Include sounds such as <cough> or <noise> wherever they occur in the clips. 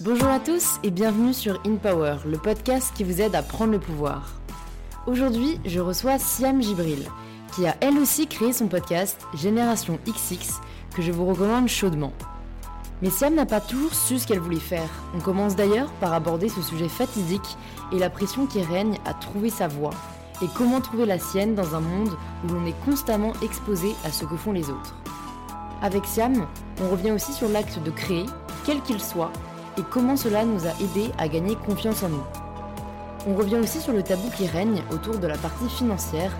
Bonjour à tous et bienvenue sur In Power, le podcast qui vous aide à prendre le pouvoir. Aujourd'hui, je reçois Siam Gibril, qui a elle aussi créé son podcast Génération XX, que je vous recommande chaudement. Mais Siam n'a pas toujours su ce qu'elle voulait faire. On commence d'ailleurs par aborder ce sujet fatidique et la pression qui règne à trouver sa voie, et comment trouver la sienne dans un monde où l'on est constamment exposé à ce que font les autres. Avec Siam, on revient aussi sur l'acte de créer, quel qu'il soit, et comment cela nous a aidés à gagner confiance en nous. On revient aussi sur le tabou qui règne autour de la partie financière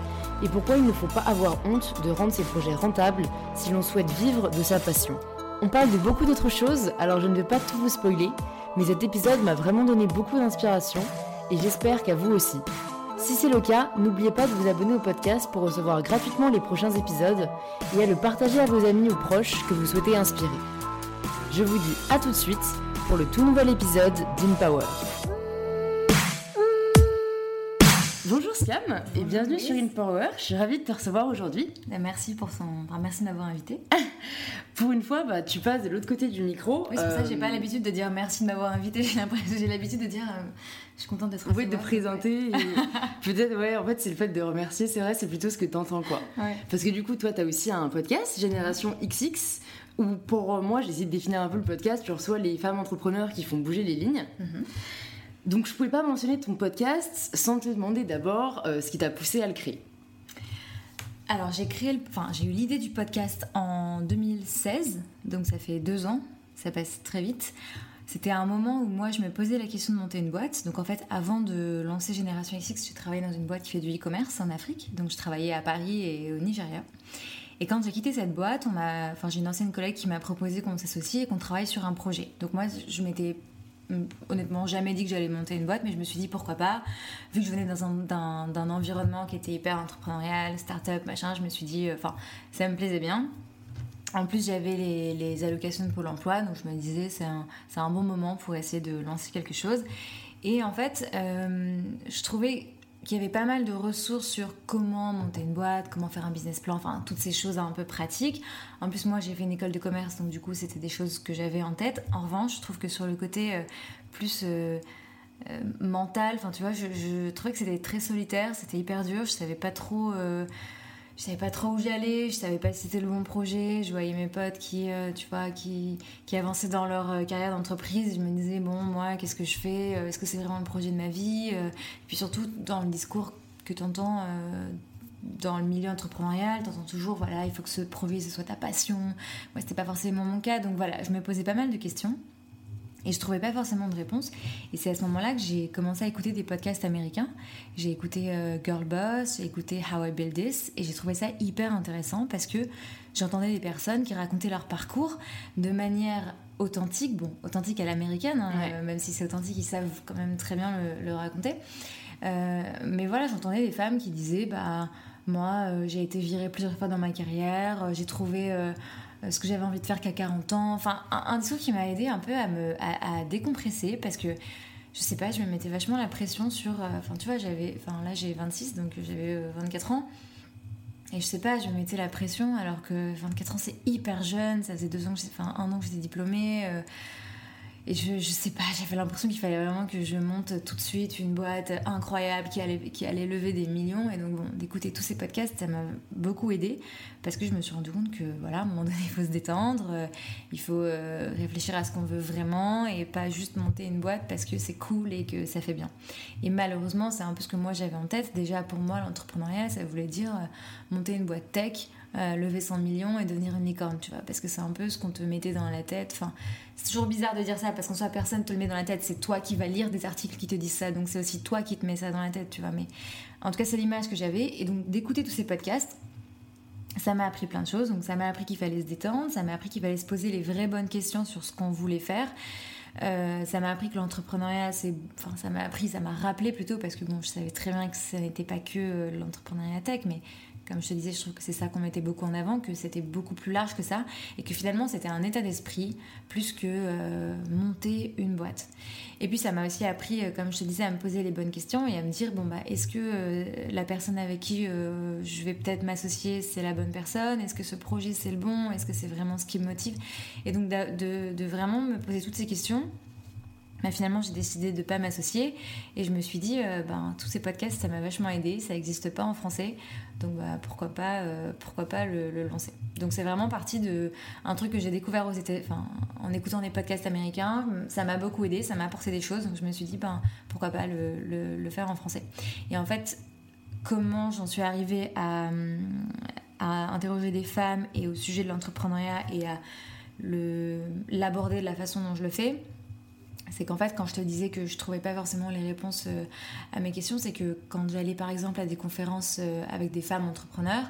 et pourquoi il ne faut pas avoir honte de rendre ses projets rentables si l'on souhaite vivre de sa passion. On parle de beaucoup d'autres choses, alors je ne vais pas tout vous spoiler, mais cet épisode m'a vraiment donné beaucoup d'inspiration et j'espère qu'à vous aussi. Si c'est le cas, n'oubliez pas de vous abonner au podcast pour recevoir gratuitement les prochains épisodes et à le partager à vos amis ou proches que vous souhaitez inspirer. Je vous dis à tout de suite pour le tout nouvel épisode d'InPower. Bonjour Siam et bienvenue sur InPower. Je suis ravie de te recevoir aujourd'hui. Bah, merci pour son... merci de m'avoir invité. <laughs> pour une fois, bah, tu passes de l'autre côté du micro. Oui, c'est pour ça que j'ai pas euh, l'habitude de dire merci de m'avoir invité. <laughs> J'ai l'habitude de dire euh, je suis contente d'être Oui, de présenter. Peut-être, ouais, en fait, c'est le fait de remercier, c'est vrai, c'est plutôt ce que tu entends, quoi. Parce que du coup, toi, tu as aussi un podcast, Génération XX, où pour moi, j'essaie de définir un peu le podcast, tu reçois les femmes entrepreneurs qui font bouger les lignes. Mhm. Donc je pouvais pas mentionner ton podcast sans te demander d'abord euh, ce qui t'a poussé à le créer. Alors j'ai créé, enfin j'ai eu l'idée du podcast en 2016, donc ça fait deux ans, ça passe très vite. C'était un moment où moi je me posais la question de monter une boîte. Donc en fait avant de lancer Génération XX, je travaillais dans une boîte qui fait du e-commerce en Afrique. Donc je travaillais à Paris et au Nigeria. Et quand j'ai quitté cette boîte, enfin j'ai une ancienne collègue qui m'a proposé qu'on s'associe et qu'on travaille sur un projet. Donc moi je m'étais honnêtement jamais dit que j'allais monter une boîte, mais je me suis dit pourquoi pas? Vu que je venais d'un environnement qui était hyper entrepreneurial, start-up, machin, je me suis dit, euh, enfin, ça me plaisait bien. En plus, j'avais les, allocations de Pôle emploi, donc je me disais, c'est un, un, bon moment pour essayer de lancer quelque chose. Et en fait, euh, je trouvais qu'il y avait pas mal de ressources sur comment monter une boîte, comment faire un business plan, enfin toutes ces choses un peu pratiques. En plus, moi j'ai fait une école de commerce, donc du coup c'était des choses que j'avais en tête. En revanche, je trouve que sur le côté euh, plus euh, euh, mental, enfin tu vois, je, je, trouvais que c'était très solitaire, c'était hyper dur, je savais pas trop je savais pas trop où j'allais, je savais pas si c'était le bon projet. Je voyais mes potes qui, euh, tu vois, qui, qui avançaient dans leur euh, carrière d'entreprise. Je me disais, bon, moi, qu'est-ce que je fais? Euh, Est-ce que c'est vraiment le projet de ma vie? Et puis surtout, dans le discours que tu entends dans le milieu entrepreneurial, tu entends toujours, voilà, il faut que ce projet, ce soit ta passion. Moi, c'était pas forcément mon cas. Donc voilà, je me posais pas mal de questions. Et je trouvais pas forcément de réponse. Et c'est à ce moment-là que j'ai commencé à écouter des podcasts américains. J'ai écouté euh, Girl Boss, j'ai écouté How I Build This, et j'ai trouvé ça hyper intéressant parce que j'entendais des personnes qui racontaient leur parcours de manière authentique, bon, authentique à l'américaine, hein, euh, même si c'est authentique, ils savent quand même très bien le, raconter. Euh, mais voilà, j'entendais des femmes qui disaient, bah, moi, j'ai été virée plusieurs fois dans ma carrière, j'ai trouvé ce que j'avais envie de faire qu'à 40 ans. Enfin, un, discours qui m'a aidé un peu à me à, décompresser parce que je sais pas, je me mettais vachement la pression sur. Euh, enfin, tu vois, j'avais. Enfin, là, j'ai 26, donc j'avais 24 euh, ans. Et je sais pas, je me mettais la pression alors que 24 ans, c'est hyper jeune. Ça faisait deux ans que enfin, un an que j'étais diplômée. Et je, je sais pas, j'avais l'impression qu'il fallait vraiment que je monte tout de suite une boîte incroyable qui allait, qui allait lever des millions. Et donc, bon, d'écouter tous ces podcasts, ça m'a beaucoup aidé parce que je me suis rendu compte que, voilà, à un moment donné, il faut se détendre, euh, il faut euh, réfléchir à ce qu'on veut vraiment et pas juste monter une boîte parce que c'est cool et que ça fait bien. Et malheureusement, c'est un peu ce que moi j'avais en tête. Déjà, pour moi, l'entrepreneuriat, ça voulait dire euh, monter une boîte tech euh, lever 100 millions et devenir une licorne, tu vois, parce que c'est un peu ce qu'on te mettait dans la tête. Enfin, c'est toujours bizarre de dire ça parce qu'en soit personne te le met dans la tête, c'est toi qui vas lire des articles qui te disent ça, donc c'est aussi toi qui te mets ça dans la tête, tu vois. Mais en tout cas, c'est l'image que j'avais et donc d'écouter tous ces podcasts. Ça m'a appris plein de choses, donc ça m'a appris qu'il fallait se détendre, ça m'a appris qu'il fallait se poser les vraies bonnes questions sur ce qu'on voulait faire. Euh, ça m'a appris que l'entrepreneuriat, c'est, enfin, ça m'a appris, ça m'a rappelé plutôt parce que bon, je savais très bien que ça n'était pas que euh, l'entrepreneuriat tech, mais comme je te disais, je trouve que c'est ça qu'on mettait beaucoup en avant, que c'était beaucoup plus large que ça, et que finalement c'était un état d'esprit plus que euh, monter une boîte. Et puis ça m'a aussi appris, euh, comme je te disais, à me poser les bonnes questions et à me dire, bon bah, est-ce que euh, la personne avec qui je vais peut-être m'associer, c'est la bonne personne? Est-ce que ce projet c'est le bon? Est-ce que c'est vraiment ce qui me motive? Et donc de, de, vraiment me poser toutes ces questions bah, finalement, j'ai décidé de ne pas m'associer et je me suis dit, euh, ben, tous ces podcasts, ça m'a vachement aidé, ça n'existe pas en français, donc bah, pourquoi pas, euh, pourquoi pas le, lancer. Donc c'est vraiment parti de un truc que j'ai découvert aux États, en écoutant des podcasts américains, ça m'a beaucoup aidé, ça m'a apporté des choses, donc je me suis dit, ben, pourquoi pas le, le faire en français. Et en fait, comment j'en suis arrivée à, à interroger des femmes et au sujet de l'entrepreneuriat et à l'aborder de la façon dont je le fais, c'est qu'en fait, quand je te disais que je trouvais pas forcément les réponses euh, à mes questions, c'est que quand j'allais par exemple à des conférences euh, avec des femmes entrepreneurs,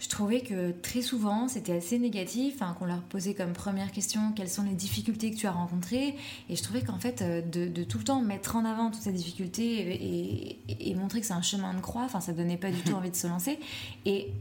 je trouvais que très souvent c'était assez négatif, hein, qu'on leur posait comme première question quelles sont les difficultés que tu as rencontrées, et je trouvais qu'en fait euh, de, tout le temps mettre en avant toutes ces difficultés et, montrer que c'est un chemin de croix, enfin ça donnait pas du tout <laughs> envie de se lancer. Et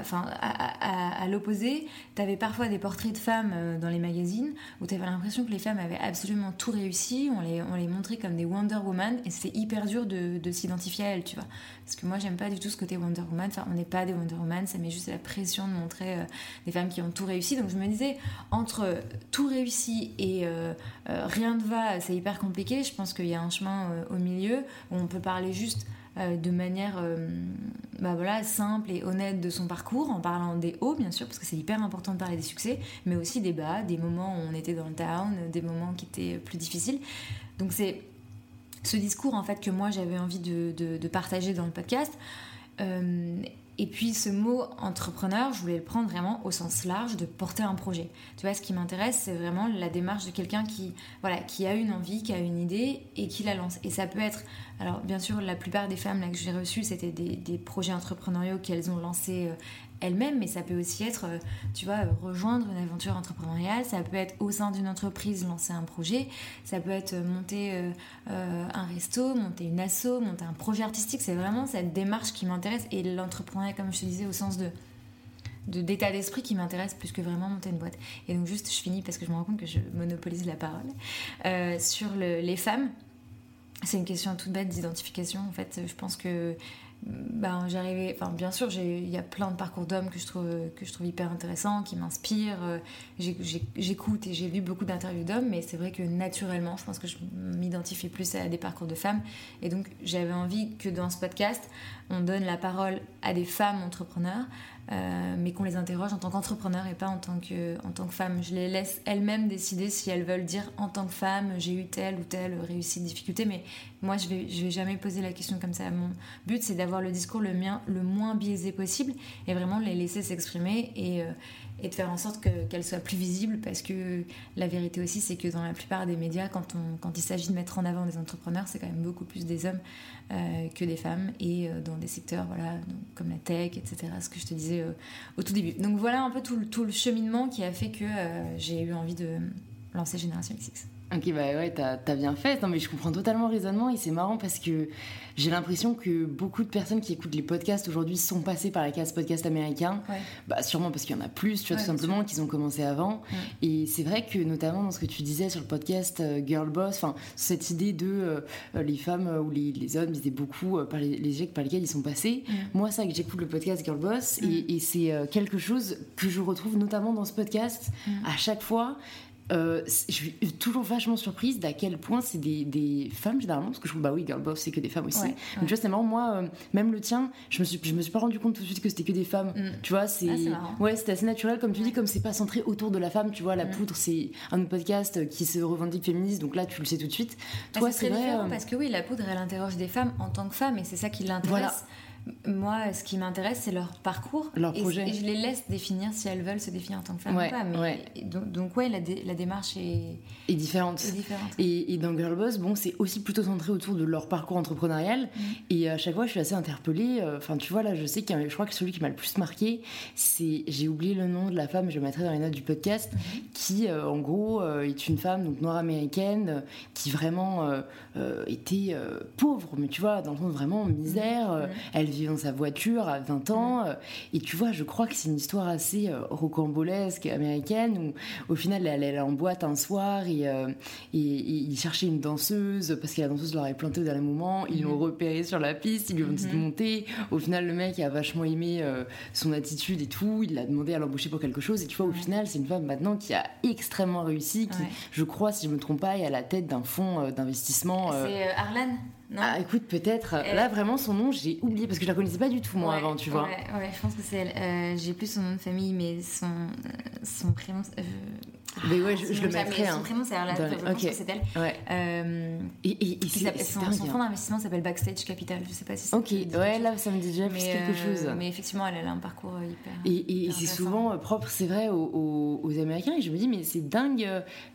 enfin, à, l'opposé, tu avais parfois des portraits de femmes euh, dans les magazines où tu avais l'impression que les femmes avaient absolument tout réussi, on les, on les montrait comme des Wonder Woman et c'était hyper dur de, de s'identifier à elles, tu vois. Parce que moi, j'aime pas du tout ce côté Wonder Woman, enfin, on n'est pas des Wonder Woman, ça met juste la pression de montrer euh, des femmes qui ont tout réussi. Donc je me disais, entre tout réussi et euh, rien ne va, c'est hyper compliqué. Je pense qu'il y a un chemin au milieu où on peut parler juste euh, de manière euh, bah voilà, simple et honnête de son parcours, en parlant des hauts bien sûr, parce que c'est hyper important de parler des succès, mais aussi des bas, des moments où on était dans le down, des moments qui étaient plus difficiles. Donc c'est ce discours en fait que moi j'avais envie de, de, partager dans le podcast. Euh, et puis ce mot entrepreneur, je voulais le prendre vraiment au sens large de porter un projet. Tu vois, ce qui m'intéresse, c'est vraiment la démarche de quelqu'un qui, voilà, qui a une envie, qui a une idée et qui la lance. Et ça peut être, alors bien sûr, la plupart des femmes que j'ai reçues, c'était des, des, projets entrepreneuriaux qu'elles ont lancés euh, elle-même, mais ça peut aussi être, euh, tu vois, rejoindre une aventure entrepreneuriale, ça peut être au sein d'une entreprise lancer un projet, ça peut être monter euh, un resto, monter une asso, monter un projet artistique, c'est vraiment cette démarche qui m'intéresse et l'entrepreneuriat, comme je te disais, au sens de d'état d'esprit qui m'intéresse plus que vraiment monter une boîte. Et donc juste, je finis parce que je me rends compte que je monopolise la parole. Euh, sur les femmes, c'est une question toute bête d'identification. En fait, je pense que ben, j'arrivais, enfin bien sûr, il y a plein de parcours d'hommes que je trouve que je trouve hyper intéressants, qui m'inspirent. Euh, j'écoute et j'ai lu beaucoup d'interviews d'hommes, mais c'est vrai que naturellement, je pense que je m'identifie plus à des parcours de femmes. Et donc, j'avais envie que dans ce podcast, on donne la parole à des femmes entrepreneurs, euh, mais qu'on les interroge en tant qu'entrepreneurs et pas en tant que en tant que femme. Je les laisse elles-mêmes décider si elles veulent dire en tant que femme, j'ai eu telle ou telle réussite, difficulté, mais moi, je vais, vais jamais poser la question comme ça. Mon but, c'est d'avoir le discours le, mien, le moins biaisé possible et vraiment les laisser s'exprimer et, euh, et de faire en sorte qu'elle soit plus visible parce que la vérité aussi, c'est que dans la plupart des médias, quand il s'agit de mettre en avant des entrepreneurs, c'est quand même beaucoup plus des hommes euh, que des femmes et euh, dans des secteurs voilà, comme la tech, etc., ce que je te disais au tout début. Donc voilà un peu tout, tout le cheminement qui a fait que j'ai eu envie de lancer Génération XX. Ok, bah ouais, t'as as bien fait. Non, mais je comprends totalement le raisonnement et c'est marrant parce que j'ai l'impression que beaucoup de personnes qui écoutent les podcasts aujourd'hui sont passées par la case podcast américain. Bah, sûrement parce qu'il y en a plus, tu vois, tout simplement, qu'ils ont commencé avant. Et c'est vrai que, notamment dans ce que tu disais sur le podcast euh, Girl Boss, enfin, cette idée de euh, euh, les femmes ou les, les, hommes disaient beaucoup par les, les par lesquels ils sont passés. Moi, ça, que j'écoute le podcast Girl Boss et, et c'est quelque chose que je retrouve notamment dans ce podcast à chaque fois. Euh, je suis toujours vachement surprise d'à quel point c'est des, des, femmes généralement, parce que je trouve, bah oui, Girl Boss, c'est que des femmes aussi. Donc, tu vois, c'est marrant, moi, euh, même le tien, je me, suis, je me suis pas rendu compte tout de suite que c'était que des femmes. Mm. Tu vois, c'est. Ah, ouais, c'était assez naturel, comme tu dis, comme c'est pas centré autour de la femme, tu vois, la mm. poudre, c'est un podcast qui se revendique féministe, donc là, tu le sais tout de suite. Bah, Toi, c'est vrai. Euh, parce que oui, la poudre, elle interroge des femmes en tant que femmes, et c'est ça qui l'intéresse. Moi, ce qui m'intéresse, c'est leur parcours. Leur et, projet. Et je les laisse définir si elles veulent se définir en tant que femme ou pas. Mais, donc, donc, ouais, la, la démarche est, est différente. Et, dans Girl Boss, bon, c'est aussi plutôt centré autour de leur parcours entrepreneurial. Mm. Et à chaque fois, je suis assez interpellée. Euh, enfin, tu vois, là, je sais que je crois que celui qui m'a le plus marqué, c'est. J'ai oublié le nom de la femme, je le mettrai dans les notes du podcast, mm-hmm. qui, euh, en gros, euh, est une femme donc noire américaine qui vraiment était pauvre, mais tu vois, dans le fond, vraiment misère. Mm. Elle vit dans sa voiture à 20 ans. Mm. et tu vois, je crois que c'est une histoire assez rocambolesque américaine où, au final, elle, est en boîte un soir et euh, et, ils cherchaient une danseuse parce que la danseuse leur avait planté au dernier moment. Ils l'ont mhm. repéré sur la piste, ils lui ont dit de mhm. monter. Au final, le mec a vachement aimé euh, son attitude et tout. Il l'a demandé à l'embaucher pour quelque chose. Et tu vois, au final, c'est une femme maintenant qui a extrêmement réussi, qui, je crois, si je me trompe pas, est à la tête d'un fonds d'investissement. C'est Arlan non ah, écoute, peut-être. Là, vraiment, son nom, j'ai oublié parce que je la connaissais pas du tout, moi, avant, tu vois. Ouais, je pense que c'est elle. j'ai plus son nom de famille, mais son, son prénom. Mais ouais, je, le mettrai. Son hein. prénom, c'est que c'est elle. Ouais. Euh, et, et, son, son fonds d'investissement s'appelle Backstage Capital. Je sais pas si c'est. Ok, ouais, là, ça me dit déjà plus quelque euh, chose. Mais effectivement, elle, a un parcours euh, hyper. Et, c'est souvent propre, c'est vrai, aux, aux, Américains. Et je me dis, mais c'est dingue.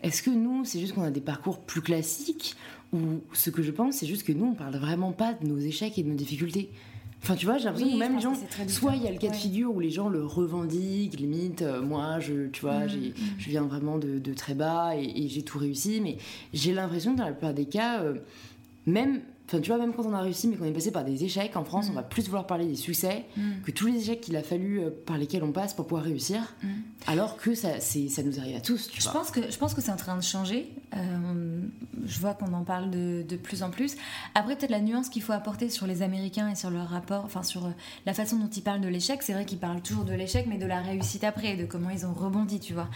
Est-ce que nous, c'est juste qu'on a des parcours plus classiques? Ou ce que je pense, c'est juste que nous, on parle vraiment pas de nos échecs et de nos difficultés. Enfin, tu vois, j'ai l'impression que même les gens, soit il y a le cas de figure où les gens le revendiquent, limite, euh, moi, je, tu vois, mm, mm. je viens vraiment de, très bas et, j'ai tout réussi, mais j'ai l'impression que dans la plupart des cas, euh, même Enfin, tu vois, même quand on a réussi, mais qu'on est passé par des échecs, en France, on mm. va plus vouloir parler des succès mm. que tous les échecs qu'il a fallu euh, par lesquels on passe pour pouvoir réussir, mm. alors que ça, ça nous arrive à tous. Tu je, Pense que, je pense que c'est en train de changer. Euh, je vois qu'on en parle de, de, plus en plus. Après, peut-être la nuance qu'il faut apporter sur les Américains et sur leur rapport, enfin, sur euh, la façon dont ils parlent de l'échec. C'est vrai qu'ils parlent toujours de l'échec, mais de la réussite après, de comment ils ont rebondi, tu vois.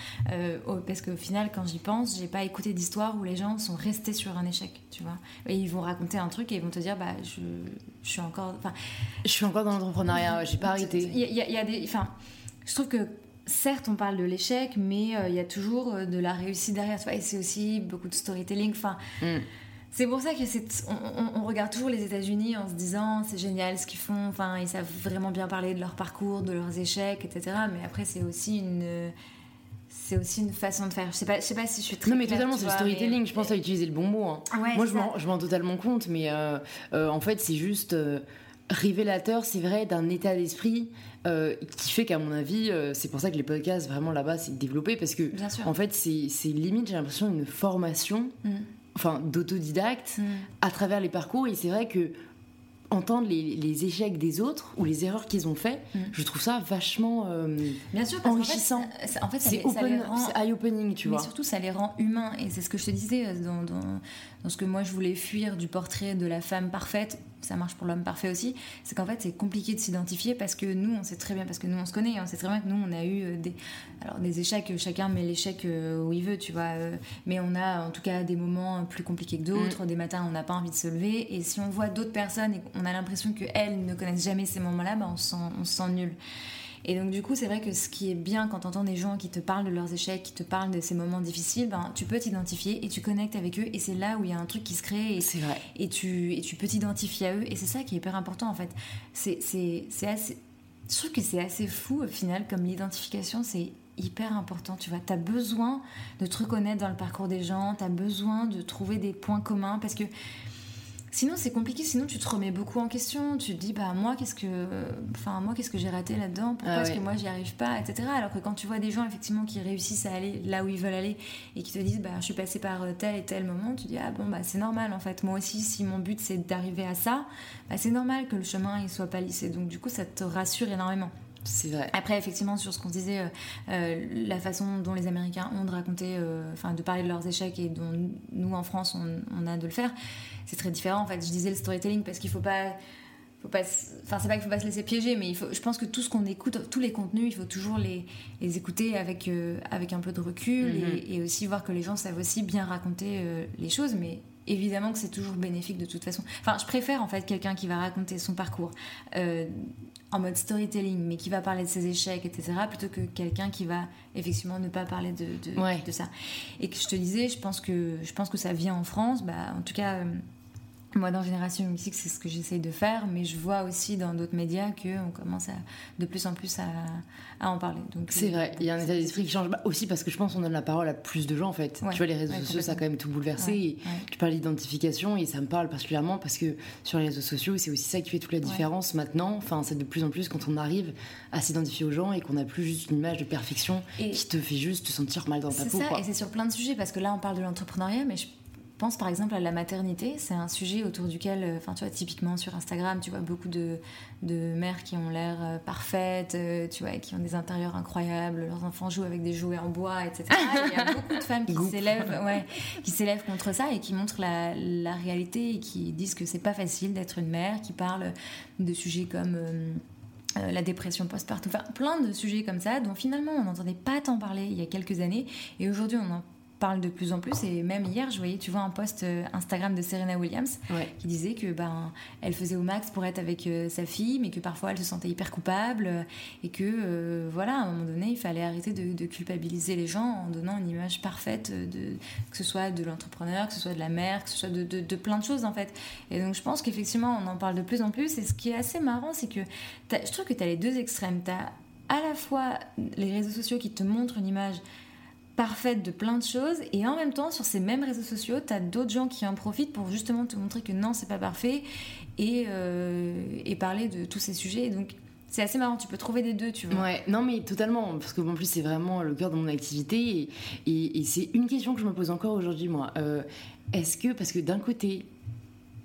parce qu'au final, quand j'y pense, j'ai pas écouté d'histoire où les gens sont restés sur un échec, tu vois. Et ils vont raconter un truc et ils vont te dire bah je, je suis encore enfin je suis encore dans l'entrepreneuriat j'ai pas arrêté il y, a des enfin je trouve que certes on parle de l'échec mais euh, il y a toujours euh, de la réussite derrière et c'est aussi beaucoup de storytelling enfin mm. C'est pour ça que on, on, regarde toujours les États-Unis en se disant c'est génial ce qu'ils font, enfin ils savent vraiment bien parler de leur parcours, de leurs échecs, etc. Mais après c'est aussi une c'est aussi une façon de faire. Je sais pas, je sais pas si je suis très. Non, mais totalement, c'est le storytelling. Je pense à utiliser le bon mot. Hein. Moi, je m'en, je m'en totalement compte, mais euh, euh, en fait, c'est juste euh, révélateur, c'est vrai, d'un état d'esprit qui fait qu'à mon avis, c'est pour ça que les podcasts, vraiment là-bas, c'est développé parce que, en fait, c'est, c'est limite, j'ai l'impression, une formation. Mm. Enfin, d'autodidacte mm. à travers les parcours et c'est vrai que entendre les, échecs des autres ou les erreurs qu'ils ont fait, mm. je trouve ça vachement euh, Bien sûr, enrichissant. En fait, c'est eye-opening, tu mais vois. surtout, ça les rend humains. Et c'est ce que je te disais euh, dans, dans, ce que moi je voulais fuir du portrait de la femme parfaite. Ça marche pour l'homme parfait aussi. C'est qu'en fait, c'est compliqué de s'identifier parce que nous, on sait très bien, parce que nous, on se connaît, on sait très bien que nous, on a eu euh, des, alors, des échecs. Chacun met l'échec où il veut, tu vois. Mais on a en tout cas des moments plus compliqués que d'autres. Mm. Des matins, on n'a pas envie de se lever. Et si on voit d'autres personnes et on a l'impression qu'elles ne connaissent jamais ces moments-là, bah on, se sent, on se sent nul. Et donc du coup, c'est vrai que ce qui est bien quand tu entends des gens qui te parlent de leurs échecs, qui te parlent de ces moments difficiles, ben, tu peux t'identifier et tu connectes avec eux et c'est là où il y a un truc qui se crée et, c'est vrai. et, tu, et tu peux t'identifier à eux et c'est ça qui est hyper important en fait. C'est, c'est, c'est assez... Je trouve que c'est assez fou au final comme l'identification, c'est hyper important, tu vois. Tu as besoin de te reconnaître dans le parcours des gens, tu as besoin de trouver des points communs parce que Sinon, c'est compliqué. Sinon, tu te remets beaucoup en question. Tu te dis, bah moi, qu'est-ce que, enfin moi, qu'est-ce que j'ai raté là-dedans? Pourquoi ah est-ce que moi, j'y arrive pas, etc. Alors que quand tu vois des gens effectivement qui réussissent à aller là où ils veulent aller et qui te disent, bah je suis passé par tel et tel moment, tu dis, ah bon bah c'est normal en fait. Moi aussi, si mon but c'est d'arriver à ça, bah, c'est normal que le chemin il soit pas lissé. Donc du coup, ça te rassure énormément. C'est vrai. Après, effectivement, sur ce qu'on disait, euh, euh, la façon dont les Américains ont de raconter, euh, enfin, de parler de leurs échecs et dont nous, en France, on, a de le faire, c'est très différent. En fait, je disais le storytelling parce qu'il faut pas. Faut pas enfin, c'est pas qu'il faut pas se laisser piéger, mais il faut, je pense que tout ce qu'on écoute, tous les contenus, il faut toujours les, les écouter avec, avec un peu de recul mm-hmm. et, aussi voir que les gens savent aussi bien raconter les choses, mais évidemment que c'est toujours bénéfique de toute façon. Enfin, je préfère en fait quelqu'un qui va raconter son parcours en mode storytelling, mais qui va parler de ses échecs, etc., plutôt que quelqu'un qui va effectivement ne pas parler de, de, de, ça. Et que je te disais, je pense que, je pense que ça vient en France, bah, en tout cas, euh, moi, dans Génération Musique, c'est ce que j'essaye de faire, mais je vois aussi dans d'autres médias qu'on commence à, de plus en plus à, à en parler. C'est vrai, il y a un état d'esprit qui change bah, aussi parce que je pense qu'on donne la parole à plus de gens en fait. tu vois, les réseaux sociaux, ça a quand même tout bouleversé. tu parles d'identification et ça me parle particulièrement parce que sur les réseaux sociaux, c'est aussi ça qui fait toute la différence maintenant. Enfin, c'est de plus en plus quand on arrive à s'identifier aux gens et qu'on n'a plus juste une image de perfection qui te fait juste te sentir mal dans ta peau. C'est ça, et c'est sur plein de sujets parce que là, on parle de l'entrepreneuriat, mais je pense par exemple à la maternité, c'est un sujet autour duquel, euh, enfin tu vois, typiquement sur Instagram, tu vois beaucoup de, de mères qui ont l'air euh, parfaites, euh, tu vois, qui ont des intérieurs incroyables, leurs enfants jouent avec des jouets en bois, etc. <laughs> il y a beaucoup de femmes qui s'élèvent, <laughs> ouais, qui s'élèvent contre ça et qui montrent la, la, réalité et qui disent que c'est pas facile d'être une mère, qui parlent de sujets comme la dépression post-partum, enfin plein de sujets comme ça dont finalement on n'entendait pas tant parler il y a quelques années. Et aujourd'hui on en parle de plus en plus. Et même hier, je voyais, tu vois, un post euh, Instagram de Serena Williams qui disait que ben, elle faisait au max pour être avec euh, sa fille, mais que parfois elle se sentait hyper coupable euh, et que voilà, à un moment donné, il fallait arrêter de, culpabiliser les gens en donnant une image parfaite de que ce soit de l'entrepreneur, que ce soit de la mère, que ce soit de, de, plein de choses en fait. Et donc je pense qu'effectivement, on en parle de plus en plus. Et ce qui est assez marrant, c'est que je trouve que tu as les deux extrêmes. Tu as à la fois les réseaux sociaux qui te montrent une image parfaite de plein de choses et en même temps sur ces mêmes réseaux sociaux tu as d'autres gens qui en profitent pour justement te montrer que non c'est pas parfait et, euh, parler de tous ces sujets donc c'est assez marrant, tu peux trouver des deux, tu vois. Ouais, non mais totalement, parce que en plus c'est vraiment le cœur de mon activité et, et, c'est une question que je me pose encore aujourd'hui moi. Euh, est-ce que, parce que d'un côté,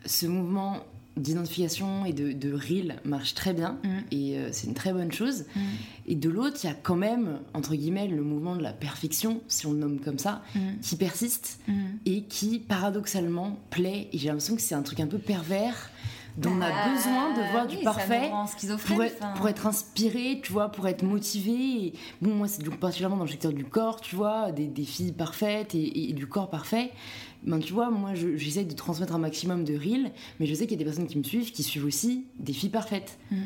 ce mouvement d'identification et de, de reel marche très bien mm. et euh, c'est une très bonne chose. Mm. Et de l'autre, il y a quand même, entre guillemets, le mouvement de la perfection, si on le nomme comme ça, mm. qui persiste et qui paradoxalement plaît. Et j'ai l'impression que c'est un truc un peu pervers dont on a bah, besoin de voir du parfait pour être, pour être, inspiré, tu vois, pour être motivé. Et, bon, moi, c'est particulièrement dans le secteur du corps, tu vois, des, des filles parfaites et, et, du corps parfait ben, tu vois, moi, j'essaie de transmettre un maximum de reels, mais je sais qu'il y a des personnes qui me suivent qui suivent aussi des filles parfaites. Mm.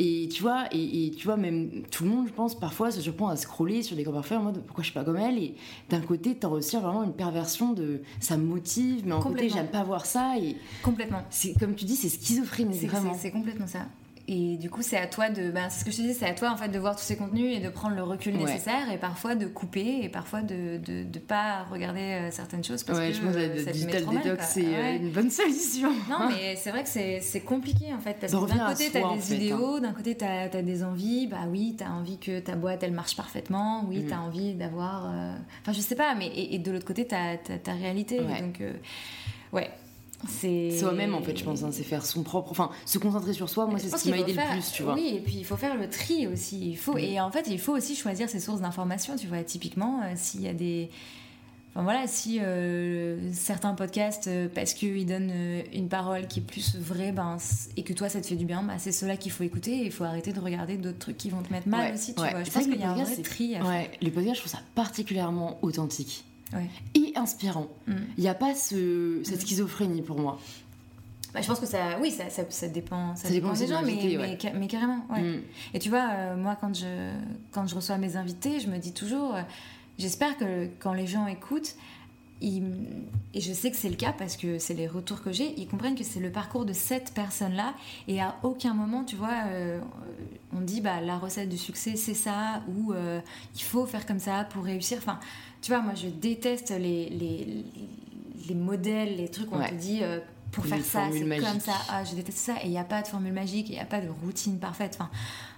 Et tu vois, et, tu vois, même tout le monde, je pense, parfois se surprend à scroller sur des corps parfaits en mode pourquoi je suis pas comme elle? Et d'un côté, t'en ressens vraiment une perversion de ça me motive, mais en côté, j'aime pas voir ça. Et complètement. C'est comme tu dis, c'est schizophrène, vraiment. C'est complètement ça. Et du coup, c'est à toi de. Ben, c'est ce que je te dis, c'est à toi en fait de voir tous ces contenus et de prendre le recul nécessaire et parfois de couper et parfois de de, de pas regarder euh, certaines choses parce ouais, que je pense que ça digital detox c'est euh, une bonne <laughs> solution. Non, mais c'est vrai que c'est compliqué en fait parce que d'un côté t'as des idéaux, hein. d'un côté t'as as des envies. Bah oui, t'as envie que ta boîte elle marche parfaitement. Oui, tu t'as mm. envie d'avoir. Euh, enfin, je sais pas, mais et, de l'autre côté t'as ta réalité. Donc ouais c'est soi-même en fait je pense hein, c'est faire son propre enfin se concentrer sur soi moi c'est ce qui m'a aidé le plus tu vois. Oui et puis il faut faire le tri aussi il faut mm. et en fait il faut aussi choisir ses sources d'information tu vois typiquement euh, s'il y a des enfin voilà si euh, certains podcasts euh, parce qu'ils donnent une parole qui est plus vraie ben et que toi ça te fait du bien bah, c'est cela qu'il faut écouter et il faut arrêter de regarder d'autres trucs qui vont te mettre mal aussi tu vois. Je pense qu'il y a un vrai tri ouais, les podcasts je trouve ça particulièrement authentique et inspirant. Mm. Il n'y a pas ce, cette schizophrénie pour moi. Bah, je pense que ça, oui, ça, ça, dépend, ça, dépend, des gens, mais, mais, carrément. Mm. Et tu vois, euh, moi, quand je, quand je reçois mes invités, je me dis toujours, euh, j'espère que quand les gens écoutent, et je sais que c'est le cas parce que c'est les retours que j'ai, ils comprennent que c'est le parcours de cette personne-là et à aucun moment, tu vois, euh, on dit bah la recette du succès c'est ça ou il faut faire comme ça pour réussir. Enfin, tu vois, moi, je déteste les, les, les modèles, les trucs où on te dit euh, pour faire ça, c'est comme ça. Ah, je déteste ça. Et il n'y a pas de formule magique, il n'y a pas de routine parfaite. Enfin,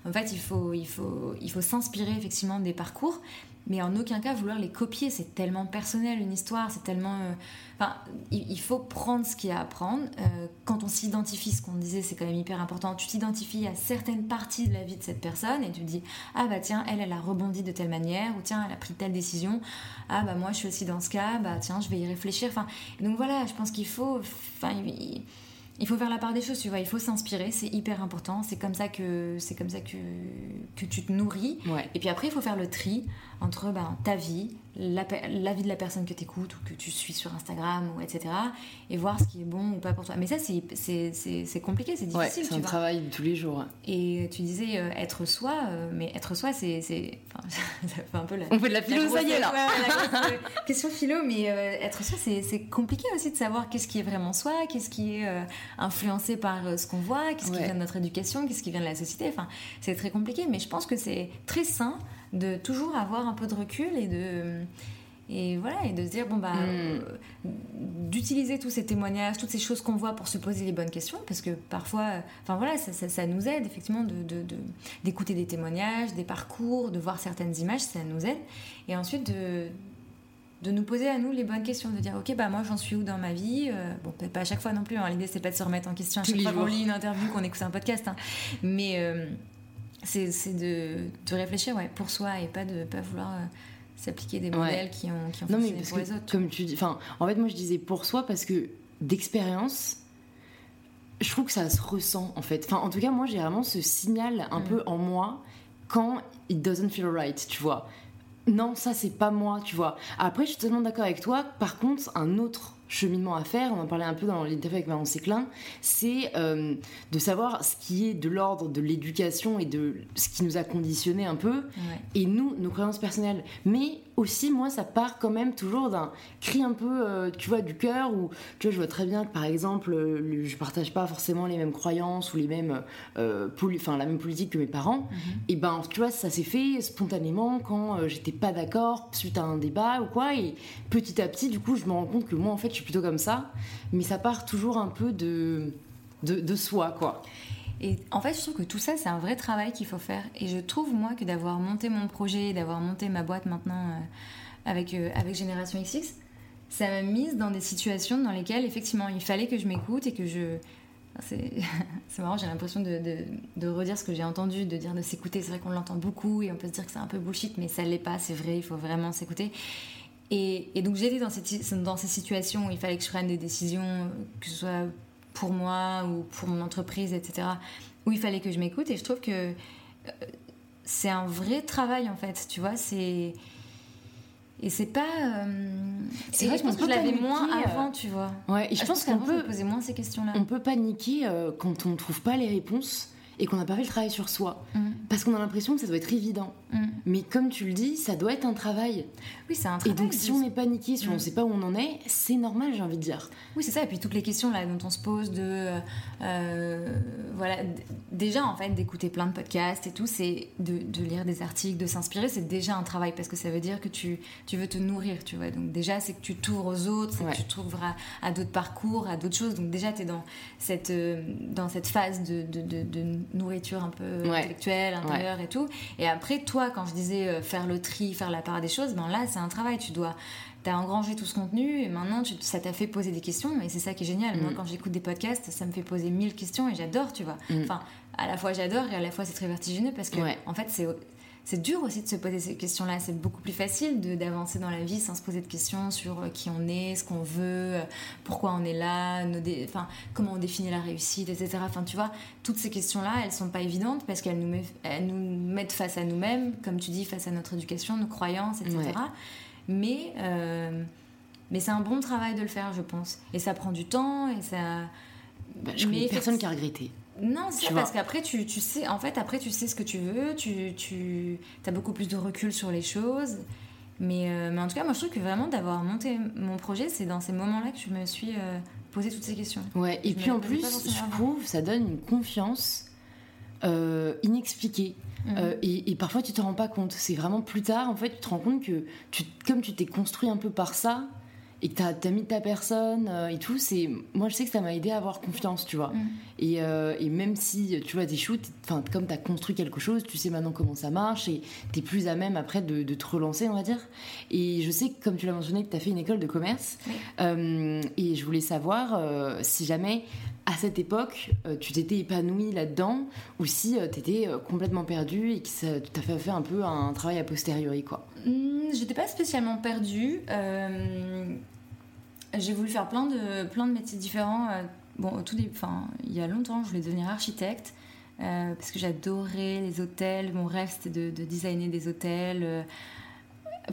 en fait, il faut, il faut, il faut s'inspirer effectivement des parcours, mais en aucun cas vouloir les copier. C'est tellement personnel une histoire, c'est tellement. Euh, enfin, il, faut prendre ce qu'il y a à prendre. Euh, quand on s'identifie, ce qu'on disait, c'est quand même hyper important. Tu t'identifies à certaines parties de la vie de cette personne et tu te dis ah bah tiens, elle, elle a rebondi de telle manière ou tiens, elle a pris telle décision. Ah bah moi, je suis aussi dans ce cas. Bah tiens, je vais y réfléchir. Enfin, donc voilà, je pense qu'il faut. Enfin, il faut faire la part des choses, tu vois. Il faut s'inspirer, c'est hyper important. C'est comme ça que c'est comme ça que, que tu te nourris. Et puis après, il faut faire le tri entre ben, ta vie, la, vie de la personne que tu écoutes ou que tu suis sur Instagram, ou etc. Et voir ce qui est bon ou pas pour toi. Mais ça, c'est compliqué, c'est difficile. c'est un travail de tous les jours. Et tu disais euh, être soi, euh, mais être soi, c'est. Enfin, <laughs> ça fait un peu la. On fait de la philo, ça y est là <laughs> Question philo, mais euh, être soi, c'est compliqué aussi de savoir qu'est-ce qui est vraiment soi, qu'est-ce qui est influencé par ce qu'on voit, qu'est-ce qui vient de notre éducation, qu'est-ce qui vient de la société. Enfin, c'est très compliqué, mais je pense que c'est très sain de toujours avoir un peu de recul et de et voilà et de se dire bon bah mm. euh, d'utiliser tous ces témoignages toutes ces choses qu'on voit pour se poser les bonnes questions parce que parfois enfin voilà ça, ça, nous aide effectivement de d'écouter des témoignages des parcours de voir certaines images ça nous aide et ensuite de de nous poser à nous les bonnes questions, de dire ok bah moi j'en suis où dans ma vie, euh, bon peut-être pas à chaque fois non plus, hein. l'idée c'est pas de se remettre en question à chaque fois qu'on lit une interview, qu'on écoute un podcast, hein. mais euh, c'est de, de, réfléchir ouais, pour soi et pas de pas vouloir euh, s'appliquer des modèles qui ont, qui ont non, pour les autres. Comme tu dis, enfin, en fait, moi je disais pour soi parce que d'expérience, je trouve que ça se ressent en fait. Enfin, en tout cas, moi j'ai vraiment ce signal un Mm. peu en moi quand it doesn't feel right, tu vois. Non, ça c'est pas moi, tu vois. Après, je suis totalement d'accord avec toi. Par contre, un autre cheminement à faire, on en parlait un peu dans l'interview avec Manon Séclin, c'est euh, de savoir ce qui est de l'ordre de l'éducation et de ce qui nous a conditionné un peu, Ouais. et nous, nos croyances personnelles. Mais aussi, moi, ça part quand même toujours d'un cri un peu, euh, tu vois, du cœur, où, tu vois, je vois très bien que, par exemple, euh, je partage pas forcément les mêmes croyances ou les mêmes, euh, enfin, la même politique que mes parents. Et ben, tu vois, ça s'est fait spontanément quand euh, j'étais pas d'accord suite à un débat ou quoi. Et petit à petit, du coup, je me rends compte que moi, en fait, je suis plutôt comme ça. Mais ça part toujours un peu de, de, de soi, quoi. Et en fait, je trouve que tout ça, c'est un vrai travail qu'il faut faire. Et je trouve, moi, que d'avoir monté mon projet, d'avoir monté ma boîte maintenant euh, avec, euh, avec Génération XX, ça m'a mise dans des situations dans lesquelles, effectivement, il fallait que je m'écoute et que je. <laughs> C'est marrant, j'ai l'impression de, de, redire ce que j'ai entendu, de dire de s'écouter. C'est vrai qu'on l'entend beaucoup et on peut se dire que c'est un peu bullshit, mais ça l'est pas, c'est vrai, il faut vraiment s'écouter. Et, et donc j'étais dans, dans ces situations où il fallait que je prenne des décisions, que ce soit pour moi ou pour mon entreprise, etc., où il fallait que je m'écoute. Et je trouve que euh, c'est un vrai travail, en fait, tu vois, c'est... Et c'est pas... euh, C'est vrai je pense que je l'avais moins euh, avant, tu vois. Ouais, et je, Ah, pense qu'on peut, posais moins ces questions-là. on peut paniquer euh, quand on ne trouve pas les réponses et qu'on n'a pas fait le travail sur soi. Mm, Parce qu'on a l'impression que ça doit être évident. mm. Mais comme tu le dis, ça doit être un travail. Oui, c'est un Et travail. donc, si on est paniqué, si on Mm. ne sait pas où on en est, c'est normal, j'ai envie de dire. Oui, c'est ça. Et puis toutes les questions là dont on se pose de, euh, euh, voilà, déjà en fait d'écouter plein de podcasts et tout, c'est de, de lire des articles, de s'inspirer, c'est déjà un travail parce que ça veut dire que tu, tu veux te nourrir, tu vois. Donc déjà c'est que tu t'ouvres aux autres, c'est Ouais. que tu t'ouvres à, à d'autres parcours, à d'autres choses. Donc déjà tu es dans cette, euh, dans cette phase de, de, de- de nourriture un peu Ouais. intellectuelle, intérieure et tout. Et après toi, quand je disais euh, faire le tri, faire la part des choses, ben là c'est un travail. Tu dois T'as engrangé tout ce contenu et maintenant tu- ça t'a fait poser des questions et c'est ça qui est génial. Moi Mm. quand j'écoute des podcasts, ça me fait poser mille questions et j'adore, tu vois. Mm. Enfin, à la fois j'adore et à la fois c'est très vertigineux parce que Ouais. en fait c'est c'est dur aussi de se poser ces questions-là. C'est beaucoup plus facile de- d'avancer dans la vie sans se poser de questions sur euh, qui on est, ce qu'on veut, euh, pourquoi on est là, nos dé- enfin, comment on définit la réussite, etc. Enfin, tu vois, toutes ces questions-là, elles sont pas évidentes parce qu'elles nous, met- elles nous mettent face à nous-mêmes, comme tu dis, face à notre éducation, nos croyances, etc. Ouais. Mais, euh, mais c'est un bon travail de le faire, je pense. Et ça prend du temps et ça. Bah, je connais Mais personne qui a regretté. Non, c'est parce qu'après, tu, tu sais, en fait, après, tu sais ce que tu veux, tu, tu as beaucoup plus de recul sur les choses. Mais, euh, mais en tout cas, moi, je trouve que vraiment d'avoir monté mon projet, c'est dans ces moments-là que je me suis euh, posé toutes ces questions. Ouais, et Je puis en plus, je trouve, ça donne une confiance euh, inexpliquée. Et, et parfois, tu te rends pas compte. C'est vraiment plus tard, en fait, tu te rends compte que tu, comme tu t'es construit un peu par ça, et que t'as as mis ta personne euh, et tout, c'est moi je sais que ça m'a aidé à avoir confiance, tu vois. Mhm. Et, euh, et même si tu vois des shoots, enfin comme t'as construit quelque chose, tu sais maintenant comment ça marche et t'es plus à même après de, de te relancer, on va dire. Et je sais que comme tu l'as mentionné, que t'as fait une école de commerce. Euh, et je voulais savoir si jamais à cette époque euh, tu t'étais épanouie là-dedans ou si euh, t'étais euh, complètement perdue et que ça t'a fait un peu un travail a posteriori quoi? Hmm, J'étais pas spécialement perdue. J'ai voulu faire plein de, plein de métiers différents. Bon, tout il y a longtemps, je voulais devenir architecte parce que j'adorais les hôtels. Mon rêve, c'était de designer des hôtels.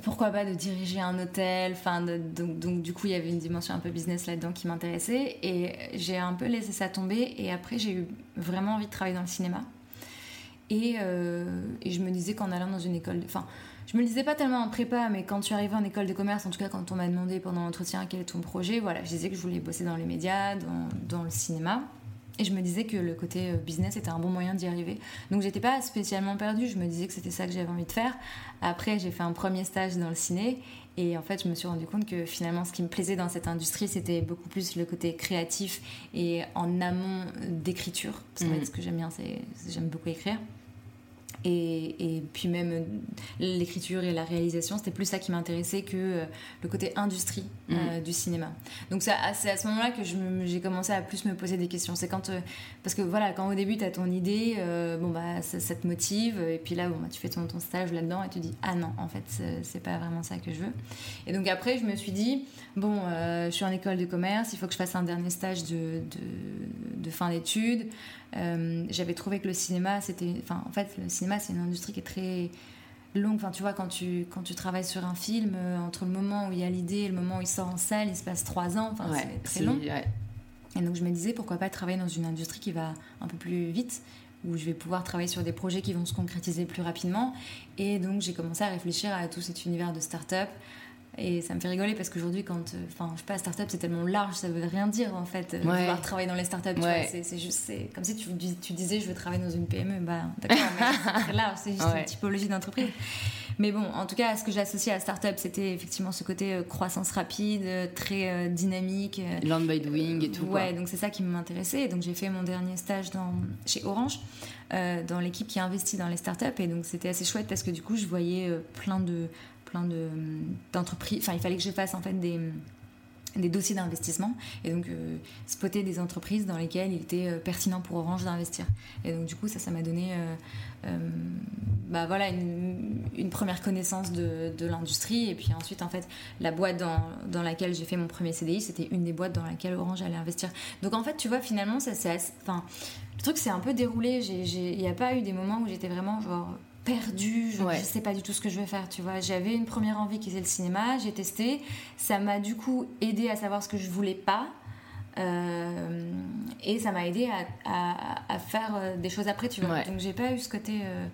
Pourquoi pas de diriger un hôtel enfin donc, du coup il y avait une dimension un peu business là-dedans qui m'intéressait. Et j'ai un peu laissé ça tomber. Et après j'ai eu vraiment envie de travailler dans le cinéma. Et, euh, je me disais qu'en allant dans une école enfin je me le disais pas tellement en prépa mais quand tu arrivais en école de commerce en tout cas quand on m'a demandé pendant l'entretien quel est ton projet voilà je disais que je voulais bosser dans les médias dans le cinéma et je me disais que le côté euh, business était un bon moyen d'y arriver. Donc j'étais pas spécialement perdue, je me disais que c'était ça que j'avais envie de faire. Après, j'ai fait un premier stage dans le ciné et en fait, je me suis rendu compte que finalement, ce qui me plaisait dans cette industrie, c'était beaucoup plus le côté créatif et en amont d'écriture. Parce qu'en Mhm. fait, ce que j'aime bien, c'est j'aime beaucoup écrire. Et, puis même euh, l'écriture et la réalisation, c'était plus ça qui m'intéressait que euh, le côté industrie euh, mm. du cinéma. Donc c'est à, ce moment-là que j'ai commencé à plus me poser des questions. C'est quand parce que voilà, quand au début tu as ton idée, bon bah ça, te motive, et puis là bon bah, tu fais ton, ton stage là-dedans et tu dis ah non en fait c'est pas vraiment ça que je veux. Et donc après je me suis dit bon je suis en école de commerce, il faut que je fasse un dernier stage de, de, de fin d'études. Euh, j'avais trouvé que le cinéma, c'était. Enfin, en fait, le cinéma, c'est une industrie qui est très longue. Enfin, tu vois, quand tu, quand tu travailles sur un film, euh, entre le moment où il y a l'idée et le moment où il sort en salle, il se passe trois ans. Enfin, c'est très long. Et donc, je me disais, pourquoi pas travailler dans une industrie qui va un peu plus vite où je vais pouvoir travailler sur des projets qui vont se concrétiser plus rapidement. Et donc j'ai commencé à réfléchir à tout cet univers de start-up, et ça me fait rigoler parce qu'aujourd'hui, quand. Euh, enfin, je sais pas, start-up, c'est tellement large, ça veut rien dire en fait. Euh, ouais. Vouloir travailler dans les start-up, c'est juste. C'est comme si tu, tu, disais, je veux travailler dans une PME. Bah, d'accord, c'est très <laughs> large, c'est juste une typologie d'entreprise. Mais bon, en tout cas, ce que j'ai associé à start-up, c'était effectivement ce côté euh, croissance rapide, très dynamique. Land by doing et tout. Ouais, donc c'est ça qui m'intéressait. Donc j'ai fait mon dernier stage dans, chez Orange. dans l'équipe qui investit dans les startups et donc c'était assez chouette parce que du coup je voyais plein de plein d'entreprises. enfin, il fallait que je fasse en fait des, des dossiers d'investissement et donc euh, spotter des entreprises dans lesquelles il était euh, pertinent pour Orange d'investir. Et donc du coup ça, ça m'a donné euh, bah, voilà, une, première connaissance de, de l'industrie et puis ensuite en fait la boîte dans, dans laquelle j'ai fait mon premier CDI c'était une des boîtes dans laquelle Orange allait investir. Donc en fait tu vois finalement ça c'est enfin le truc c'est un peu déroulé. Il n'y a pas eu des moments où j'étais vraiment genre perdue, je ne sais pas du tout ce que je vais faire, tu vois. J'avais une première envie qui était le cinéma, j'ai testé, ça m'a du coup aidé à savoir ce que je voulais pas. Euh, et ça m'a aidé à, faire euh, des choses après, tu vois. Donc j'ai pas eu ce côté. Euh,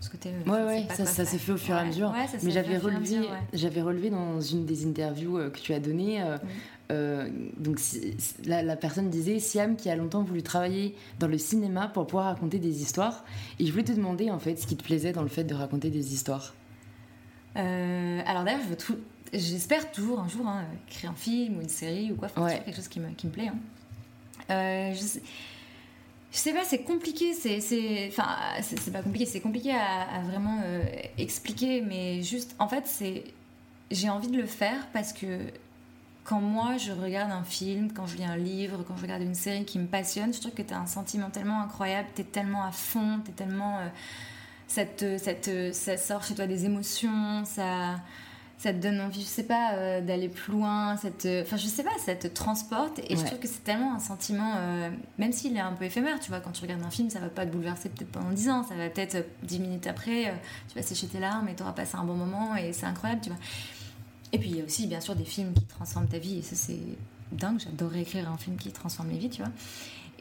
ce côté ouais, ouais, ça, ça s'est fait au fur et à mesure. Mais j'avais relevé, j'avais relevé dans une des interviews que tu as données euh, donc la, personne disait Siam qui a longtemps voulu travailler dans le cinéma pour pouvoir raconter des histoires. Et je voulais te demander en fait ce qui te plaisait dans le fait de raconter des histoires. Euh, alors d'ailleurs, je veux tout, j'espère toujours un jour hein, créer un film ou une série ou quoi, faire quelque chose qui me, qui me plaît. Hein. Euh, je, sais, je, sais, pas, c'est compliqué, c'est, enfin, c'est, pas compliqué, c'est compliqué à, à vraiment expliquer, mais juste, en fait, c'est, j'ai envie de le faire parce que quand moi je regarde un film, quand je lis un livre, quand je regarde une série qui me passionne, je trouve que tu as un sentiment tellement incroyable, tu es tellement à fond, tu es tellement. Euh, ça, sort chez toi des émotions, ça, ça te donne envie, je sais pas, euh, d'aller plus loin, ça enfin je sais pas, ça te transporte et je trouve que c'est tellement un sentiment, euh, même s'il est un peu éphémère, tu vois, quand tu regardes un film, ça va pas te bouleverser peut-être pendant 10 ans, ça va peut-être 10 minutes après, tu vas sécher tes larmes et tu auras passé un bon moment et c'est incroyable, tu vois. Et puis il y a aussi bien sûr des films qui transforment ta vie et ça c'est dingue, j'adorerais écrire un film qui transforme les vies, tu vois.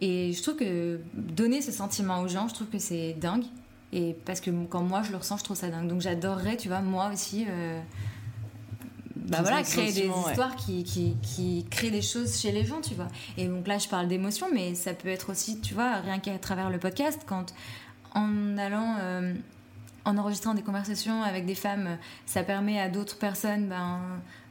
Et je trouve que donner ce sentiment aux gens, je trouve que c'est dingue. Et parce que quand moi je le ressens, je trouve ça dingue. Donc j'adorerais, tu vois, moi aussi, euh, bah voilà, créer des histoires qui, qui, qui, créent des choses chez les gens, tu vois. Et donc là, je parle d'émotion, mais ça peut être aussi, tu vois, rien qu'à travers le podcast, quand en allant euh, en enregistrant des conversations avec des femmes, ça permet à d'autres personnes ben,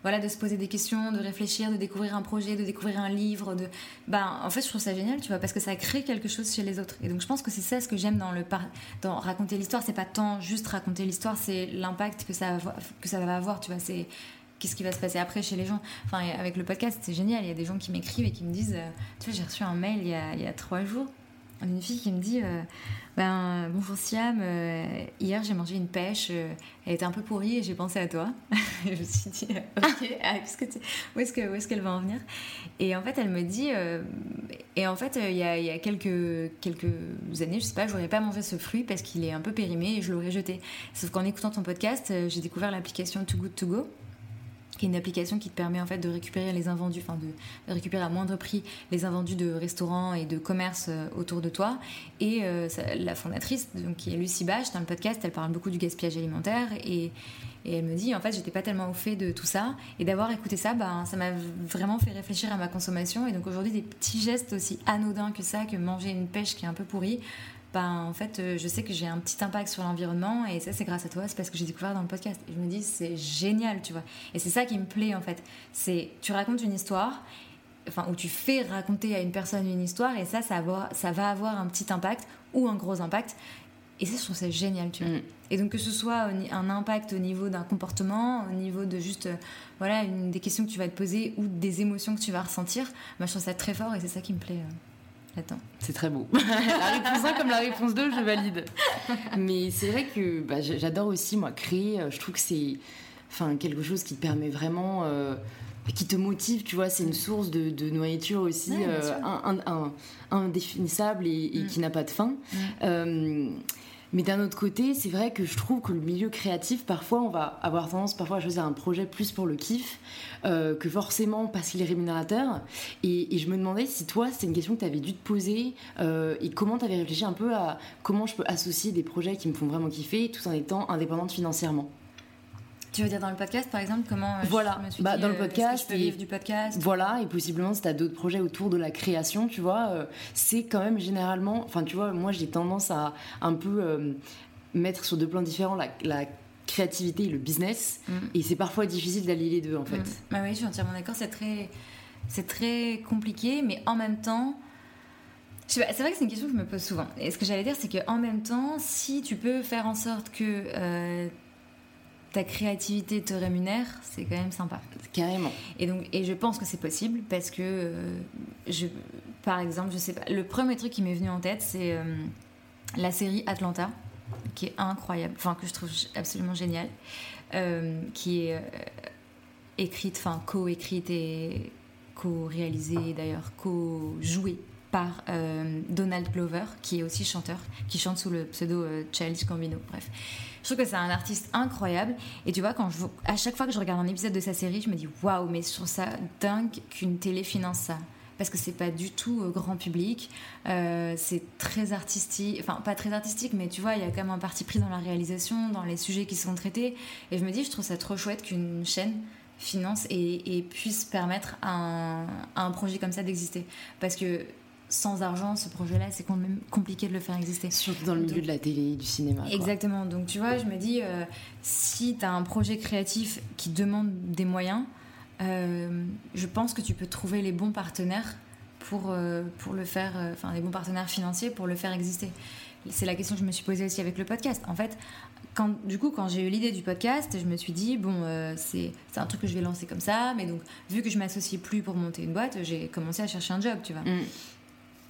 voilà, de se poser des questions, de réfléchir, de découvrir un projet, de découvrir un livre. De... Ben, en fait, je trouve ça génial, tu vois, parce que ça crée quelque chose chez les autres. Et donc, je pense que c'est ça ce que j'aime dans, le dans raconter l'histoire. C'est pas tant juste raconter l'histoire, c'est l'impact que, ça que ça va avoir, tu vois. C'est qu'est-ce qui va se passer après chez les gens. Enfin, avec le podcast, c'est génial. Il y a des gens qui m'écrivent et qui me disent, euh, tu vois, j'ai reçu un mail il y a trois jours d'une fille qui me dit euh, ben, Bonjour Siam, euh, hier j'ai mangé une pêche, euh, elle était un peu pourrie et j'ai pensé à toi. <laughs> je me suis dit Ok, ah, que où est-ce qu'elle est va en venir? Et en fait, elle me dit Et en fait, il y a, y a, quelques, quelques années, je sais pas, je n'aurais pas mangé ce fruit parce qu'il est un peu périmé et je l'aurais jeté. Sauf qu'en écoutant ton podcast, j'ai découvert l'application Too Good To Go une application qui te permet en fait de récupérer les invendus, enfin de, récupérer à moindre prix les invendus de restaurants et de commerces euh, autour de toi. Et euh, la fondatrice, donc, qui est Lucie Bache, dans le podcast, elle parle beaucoup du gaspillage alimentaire et, et elle me dit, en fait, j'étais pas tellement au fait de tout ça. Et d'avoir écouté ça, ben, ça m'a vraiment fait réfléchir à ma consommation. Et donc aujourd'hui, des petits gestes aussi anodins que ça, que manger une pêche qui est un peu pourrie, ben, en fait, euh, je sais que j'ai un petit impact sur l'environnement et ça, c'est grâce à toi, c'est parce que j'ai découvert dans le podcast. Et je me dis, c'est génial, tu vois. Et c'est ça qui me plaît, en fait. C'est, tu racontes une histoire, enfin, où tu fais raconter à une personne une histoire et ça, ça, ça va avoir un petit impact ou un gros impact. Et ça, je trouve ça génial, tu vois. Mm. Et donc, que ce soit un impact au niveau d'un comportement, au niveau de juste, euh, voilà, une, des questions que tu vas te poser ou des émotions que tu vas ressentir, moi, je trouve ça très fort et c'est ça qui me plaît. Euh, là-dedans. C'est très beau. <laughs> la réponse 1 comme la réponse 2, je valide. Mais c'est vrai que bah, j'adore aussi, moi, créer. Je trouve que c'est enfin, quelque chose qui te permet vraiment qui te motive, tu vois, c'est une source de, nourriture aussi euh, indéfinissable et, mm. qui n'a pas de fin. Mm. Euh, mais d'un autre côté, c'est vrai que je trouve que le milieu créatif, parfois, on va avoir tendance parfois à choisir un projet plus pour le kiff euh, que forcément parce qu'il est rémunérateur. Et, je me demandais si toi, c'est une question que tu avais dû te poser et comment tu avais réfléchi un peu à comment je peux associer des projets qui me font vraiment kiffer tout en étant indépendante financièrement. Tu veux dire dans le podcast, par exemple, comment euh, voilà. je me suis bah, dit, dans le euh, podcast, je peux vivre du podcast? Voilà, et possiblement si tu as d'autres projets autour de la création, tu vois, euh, c'est quand même généralement, enfin tu vois, moi j'ai tendance à un peu mettre sur deux plans différents la, créativité et le business, mm. et c'est parfois difficile d'allier les deux en fait. Mm. Bah oui, je suis entièrement d'accord, c'est très, c'est très compliqué, mais en même temps. C'est vrai que c'est une question que je me pose souvent. Et ce que j'allais dire, c'est qu'en même temps, si tu peux faire en sorte que ta créativité te rémunère, c'est quand même sympa. Carrément. Et donc, et je pense que c'est possible parce que, euh, je, par exemple, je sais pas, le premier truc qui m'est venu en tête, c'est euh, la série Atlanta, qui est incroyable, enfin que je trouve absolument géniale, euh, qui est écrite, enfin co-écrite et co-réalisée d'ailleurs, co-jouée par Donald Glover, qui est aussi chanteur, qui chante sous le pseudo Childish Gambino. Bref, je trouve que c'est un artiste incroyable. Et tu vois, quand à chaque fois que je regarde un épisode de sa série, je me dis waouh, mais je trouve ça dingue qu'une télé finance ça. Parce que c'est pas du tout euh, grand public, euh, c'est très artistique, enfin pas très artistique, mais tu vois, il y a quand même un parti pris dans la réalisation, dans les sujets qui sont traités. Et je me dis, je trouve ça trop chouette qu'une chaîne finance et, puisse permettre à un projet comme ça d'exister. Parce que sans argent, ce projet-là, c'est quand même compliqué de le faire exister. Surtout dans le milieu de la télé, du cinéma. Exactement. Donc, tu vois, je me dis, euh, si tu as un projet créatif qui demande des moyens, euh, je pense que tu peux trouver les bons partenaires pour, euh, pour le faire, enfin, les bons partenaires financiers pour le faire exister. C'est la question que je me suis posée aussi avec le podcast. En fait, quand, du coup, quand j'ai eu l'idée du podcast, je me suis dit, bon, c'est un truc que je vais lancer comme ça, mais donc, vu que je m'associe plus pour monter une boîte, j'ai commencé à chercher un job, tu vois. Mm.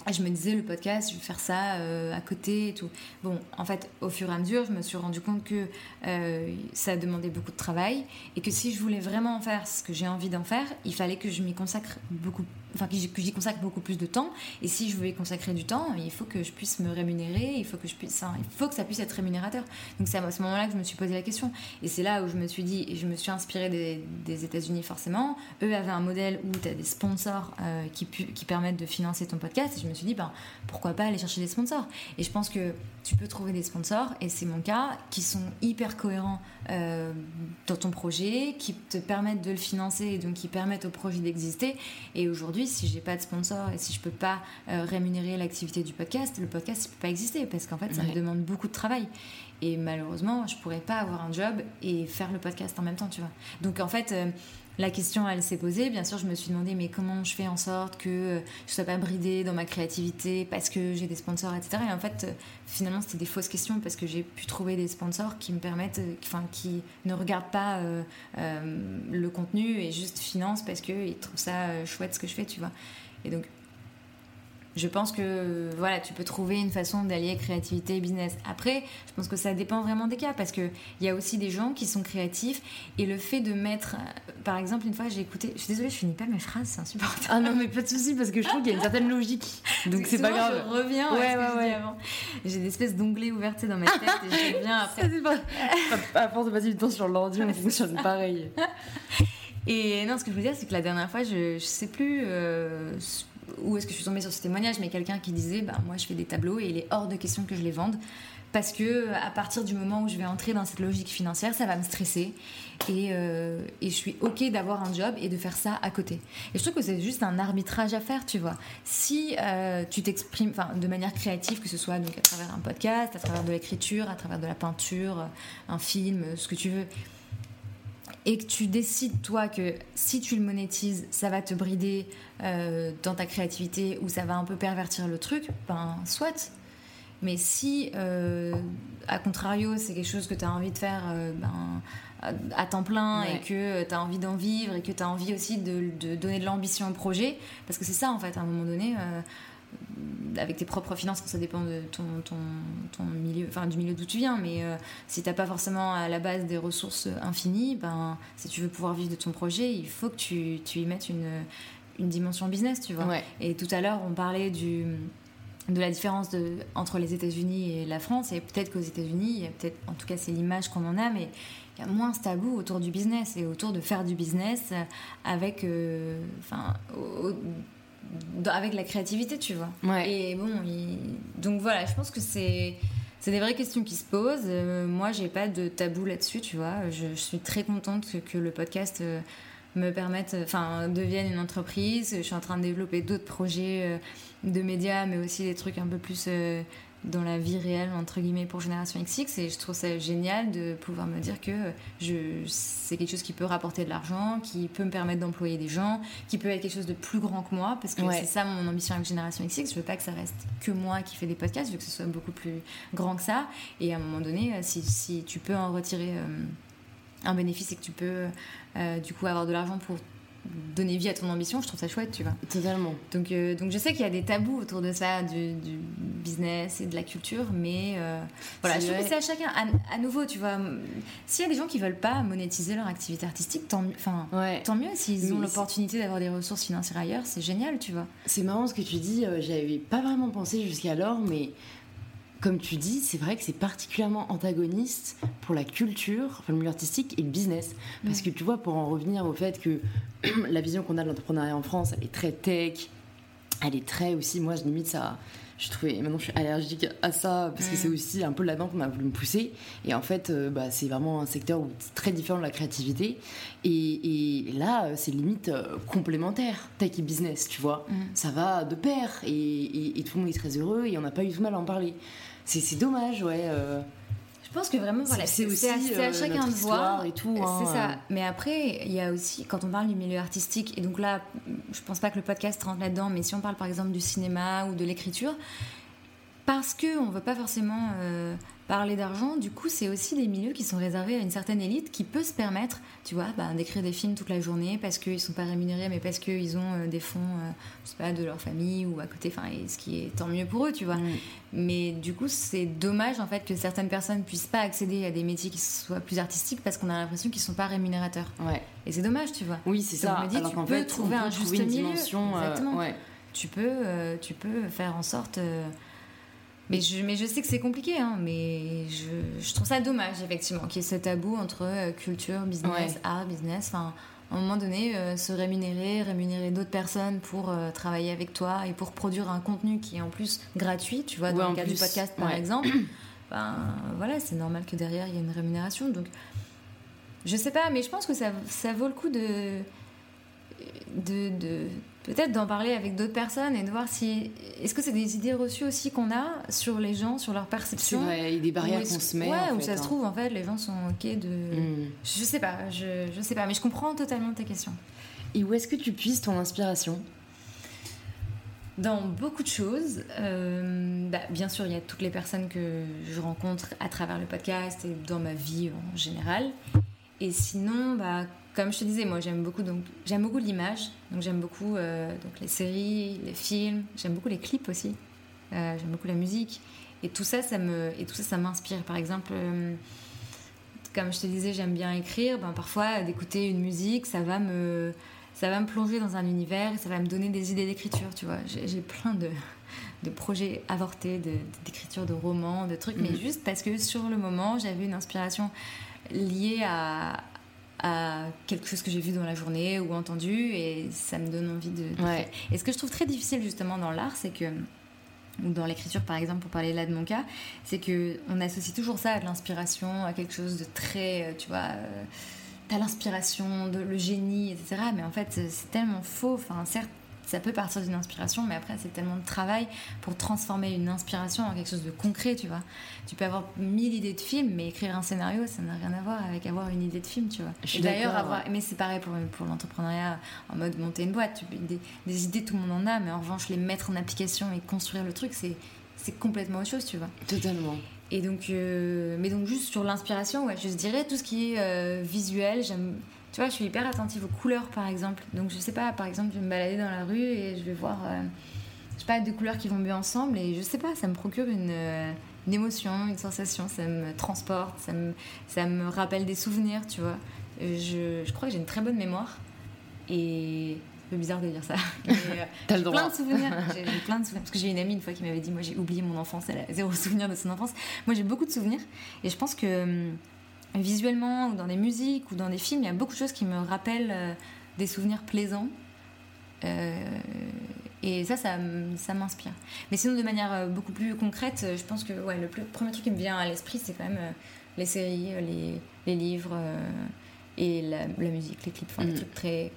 Et je me disais, le podcast, je vais faire ça euh, à côté et tout. Bon, en fait, au fur et à mesure, je me suis rendu compte que euh, ça demandait beaucoup de travail et que si je voulais vraiment en faire ce que j'ai envie d'en faire, il fallait que je m'y consacre beaucoup enfin que j'y consacre beaucoup plus de temps. Et si je y consacrer du temps, il faut que je puisse me rémunérer, il faut que je puisse, il faut que ça puisse être rémunérateur. Donc c'est à ce moment-là que je me suis posé la question. Et c'est là où je me suis dit, et je me suis inspirée des, États-Unis forcément. Eux avaient un modèle où tu as des sponsors euh, qui, permettent de financer ton podcast. Me suis dit, ben, pourquoi pas aller chercher des sponsors Et je pense que tu peux trouver des sponsors, et c'est mon cas, qui sont hyper cohérents euh, dans ton projet, qui te permettent de le financer et donc qui permettent au projet d'exister. Et aujourd'hui, si j'ai pas de sponsor et si je peux pas euh, rémunérer l'activité du podcast, le podcast ne peut pas exister parce qu'en fait, ça me demande beaucoup de travail. Et malheureusement, je pourrais pas avoir un job et faire le podcast en même temps, tu vois. Donc en fait, euh, la question, elle s'est posée. Bien sûr, je me suis demandé, mais comment je fais en sorte que euh, je sois pas bridée dans ma créativité parce que j'ai des sponsors, etc. Et en fait, euh, finalement, c'était des fausses questions parce que j'ai pu trouver des sponsors qui me permettent, euh, enfin, qui ne regardent pas le contenu et juste financent parce qu'ils trouvent ça chouette ce que je fais, tu vois. Et donc, je pense que voilà, tu peux trouver une façon d'allier créativité et business. Après, je pense que ça dépend vraiment des cas parce qu'il y a aussi des gens qui sont créatifs et le fait de mettre. Par exemple, une fois, j'ai écouté. Je suis désolée, je finis pas mes phrases, c'est insupportable. Ah non, mais pas de souci parce que je trouve qu'il y a une certaine logique. Donc c'est pas grave. Je reviens ouais, à ce que avant. J'ai des espèces d'onglets ouverts dans ma tête et je reviens <laughs> après. à force de passer du temps sur l'ordi, on fonctionne pareil. <laughs> Et non, ce que je veux dire, c'est que la dernière fois, je, je sais plus. Euh, où est-ce que je suis tombée sur ce témoignage, mais quelqu'un qui disait bah, Moi, je fais des tableaux et il est hors de question que je les vende. Parce que à partir du moment où je vais entrer dans cette logique financière, ça va me stresser. Et, euh, et je suis OK d'avoir un job et de faire ça à côté. Et je trouve que c'est juste un arbitrage à faire, tu vois. Si euh, tu t'exprimes de manière créative, que ce soit donc à travers un podcast, à travers de l'écriture, à travers de la peinture, un film, ce que tu veux, et que tu décides toi que si tu le monétises, ça va te brider euh, dans ta créativité ou ça va un peu pervertir le truc, ben soit. Mais si, euh, à contrario, c'est quelque chose que tu as envie de faire euh, ben, à, temps plein et que tu as envie d'en vivre et que tu as envie aussi de, de donner de l'ambition au projet, parce que c'est ça en fait, à un moment donné avec tes propres finances, ça dépend de ton, ton, ton milieu, enfin du milieu d'où tu viens, mais euh, si t'as pas forcément à la base des ressources infinies, ben si tu veux pouvoir vivre de ton projet, il faut que tu, tu y mettes une, une dimension business, tu vois. Et tout à l'heure, on parlait du de la différence de, entre les États-Unis et la France, et peut-être qu'aux États-Unis, peut-être, en tout cas, c'est l'image qu'on en a, mais il y a moins ce tabou autour du business et autour de faire du business avec, euh, enfin, avec la créativité, tu vois. Et bon, donc voilà, je pense que c'est c'est des vraies questions qui se posent. Euh, moi, j'ai pas de tabou là-dessus, tu vois. Je, suis très contente que, le podcast euh, me permette, enfin, devienne une entreprise. Je suis en train de développer d'autres projets euh, de médias, mais aussi des trucs un peu plus dans la vie réelle, entre guillemets, pour Génération XX. Et je trouve ça génial de pouvoir me dire que je, c'est quelque chose qui peut rapporter de l'argent, qui peut me permettre d'employer des gens, qui peut être quelque chose de plus grand que moi, parce que c'est ça mon ambition avec Génération XX. Je veux pas que ça reste que moi qui fais des podcasts, je veux que ce soit beaucoup plus grand que ça. Et à un moment donné, si, si tu peux en retirer euh, un bénéfice et que tu peux euh, du coup avoir de l'argent pour donner vie à ton ambition, je trouve ça chouette, tu vois. Totalement. Donc, euh, donc je sais qu'il y a des tabous autour de ça, du, business et de la culture, mais euh, voilà, je trouve que c'est à chacun. À, nouveau, tu vois, s'il y a des gens qui veulent pas monétiser leur activité artistique, tant, enfin, tant mieux. S'ils ont l'opportunité d'avoir des ressources financières ailleurs, c'est génial, tu vois. C'est marrant ce que tu dis, j'avais pas vraiment pensé jusqu'alors, mais comme tu dis, c'est vrai que c'est particulièrement antagoniste pour la culture, enfin, le milieu artistique et le business. Parce que tu vois, pour en revenir au fait que <clears throat> la vision qu'on a de l'entrepreneuriat en France, elle est très tech, elle est très aussi, moi je limite ça, je trouvais, maintenant je suis allergique à ça parce que c'est aussi un peu là-dedans qu'on a voulu me pousser. Et en fait, euh, bah, c'est vraiment un secteur où c'est très différent de la créativité. Et, là, euh, c'est limite euh, complémentaire, tech et business, tu vois. Ça va de pair et, et, tout le monde est très heureux et on n'a pas eu tout mal à en parler. C'est dommage, ouais. Euh. Je pense que vraiment, voilà, c'est aussi à, euh, chacun de voir. Et tout, c'est ça. Euh. Mais après, il y a aussi, quand on parle du milieu artistique, et donc là, je pense pas que le podcast rentre là-dedans, mais si on parle par exemple du cinéma ou de l'écriture, parce qu'on ne veut pas forcément parler d'argent, du coup, c'est aussi des milieux qui sont réservés à une certaine élite qui peut se permettre, tu vois, bah, d'écrire des films toute la journée parce qu'ils sont pas rémunérés, mais parce qu'ils ont euh, des fonds, euh, je sais pas, de leur famille ou à côté, enfin, ce qui est tant mieux pour eux, tu vois. Mais du coup, c'est dommage en fait que certaines personnes puissent pas accéder à des métiers qui soient plus artistiques parce qu'on a l'impression qu'ils sont pas rémunérateurs. Ouais. Et c'est dommage, tu vois. Oui, c'est ça. me dis, tu peux trouver un juste milieu. Dimension, euh, Exactement. Tu peux, tu peux faire en sorte mais je, mais je sais que c'est compliqué, hein, mais je, je, trouve ça dommage, effectivement, qu'il y ait ce tabou entre euh, culture, business, art, business. Enfin, à un moment donné, euh, se rémunérer, rémunérer d'autres personnes pour euh, travailler avec toi et pour produire un contenu qui est en plus gratuit, tu vois, dans le cas du podcast par exemple, <clears throat> ben voilà, c'est normal que derrière il y ait une rémunération. Donc, je sais pas, mais je pense que ça, ça vaut le coup de, de, de peut-être d'en parler avec d'autres personnes et de voir si est-ce que c'est des idées reçues aussi qu'on a sur les gens, sur leur perception? C'est vrai, il y a des barrières qu'on se met. Ouais, où ça se hein. trouve en fait les gens sont ok de. Hmm. Je sais pas, je, je sais pas, mais je comprends totalement ta question. Et où est-ce que tu puisses ton inspiration? Dans beaucoup de choses. Euh, bah, bien sûr, il y a toutes les personnes que je rencontre à travers le podcast et dans ma vie en général. Et sinon, bah, comme je te disais, moi j'aime beaucoup donc j'aime beaucoup l'image, donc j'aime beaucoup euh, donc les séries, les films, j'aime beaucoup les clips aussi, euh, j'aime beaucoup la musique et tout ça ça me et tout ça ça m'inspire. Par exemple, euh, comme je te disais, j'aime bien écrire. Ben, parfois d'écouter une musique, ça va me ça va me plonger dans un univers, et ça va me donner des idées d'écriture. Tu vois, j'ai plein de de projets avortés, d'écriture de, romans, de trucs, mais mhm. juste parce que sur le moment j'avais une inspiration liée à à quelque chose que j'ai vu dans la journée ou entendu et ça me donne envie de, Et ce que je trouve très difficile justement dans l'art, c'est que ou dans l'écriture par exemple pour parler là de mon cas, c'est que on associe toujours ça à de l'inspiration, à quelque chose de très, euh, tu vois, euh, t'as l'inspiration, le génie, etc. Mais en fait c'est tellement faux. Enfin certes ça peut partir d'une inspiration, mais après, c'est tellement de travail pour transformer une inspiration en quelque chose de concret, tu vois. Tu peux avoir mille idées de films, mais écrire un scénario, ça n'a rien à voir avec avoir une idée de film, tu vois. Je d'ailleurs, avoir. Mais c'est pareil pour, pour l'entrepreneuriat en mode monter une boîte. Des idées, tout le monde en a, mais en revanche, les mettre en application et construire le truc, c'est c'est complètement autre chose, tu vois. Totalement. Et donc, euh, mais donc juste sur l'inspiration, ouais, je dirais tout ce qui est euh, visuel. J'aime, tu vois, je suis hyper attentive aux couleurs, par exemple. Donc je sais pas, par exemple, je vais me balader dans la rue et je vais voir, euh, je sais pas, deux couleurs qui vont bien ensemble et je sais pas, ça me procure une, une émotion, une sensation, ça me transporte, ça me, ça me rappelle des souvenirs, tu vois. Je, je crois que j'ai une très bonne mémoire et peu bizarre de dire ça. <laughs> Euh, <laughs> T'as le droit. Plein de souvenirs. <laughs> J'ai plein de souvenirs. Parce que j'ai une amie une fois qui m'avait dit Moi, j'ai oublié mon enfance, elle a zéro souvenir de son enfance. Moi, j'ai beaucoup de souvenirs. Et je pense que hum, visuellement, ou dans des musiques, ou dans des films, il y a beaucoup de choses qui me rappellent euh, des souvenirs plaisants. Euh, et ça, ça, ça m'inspire. Mais sinon, de manière beaucoup plus concrète, je pense que ouais, le premier truc qui me vient à l'esprit, c'est quand même les séries, les, les livres et la, musique, les clips, enfin, mm. trucs très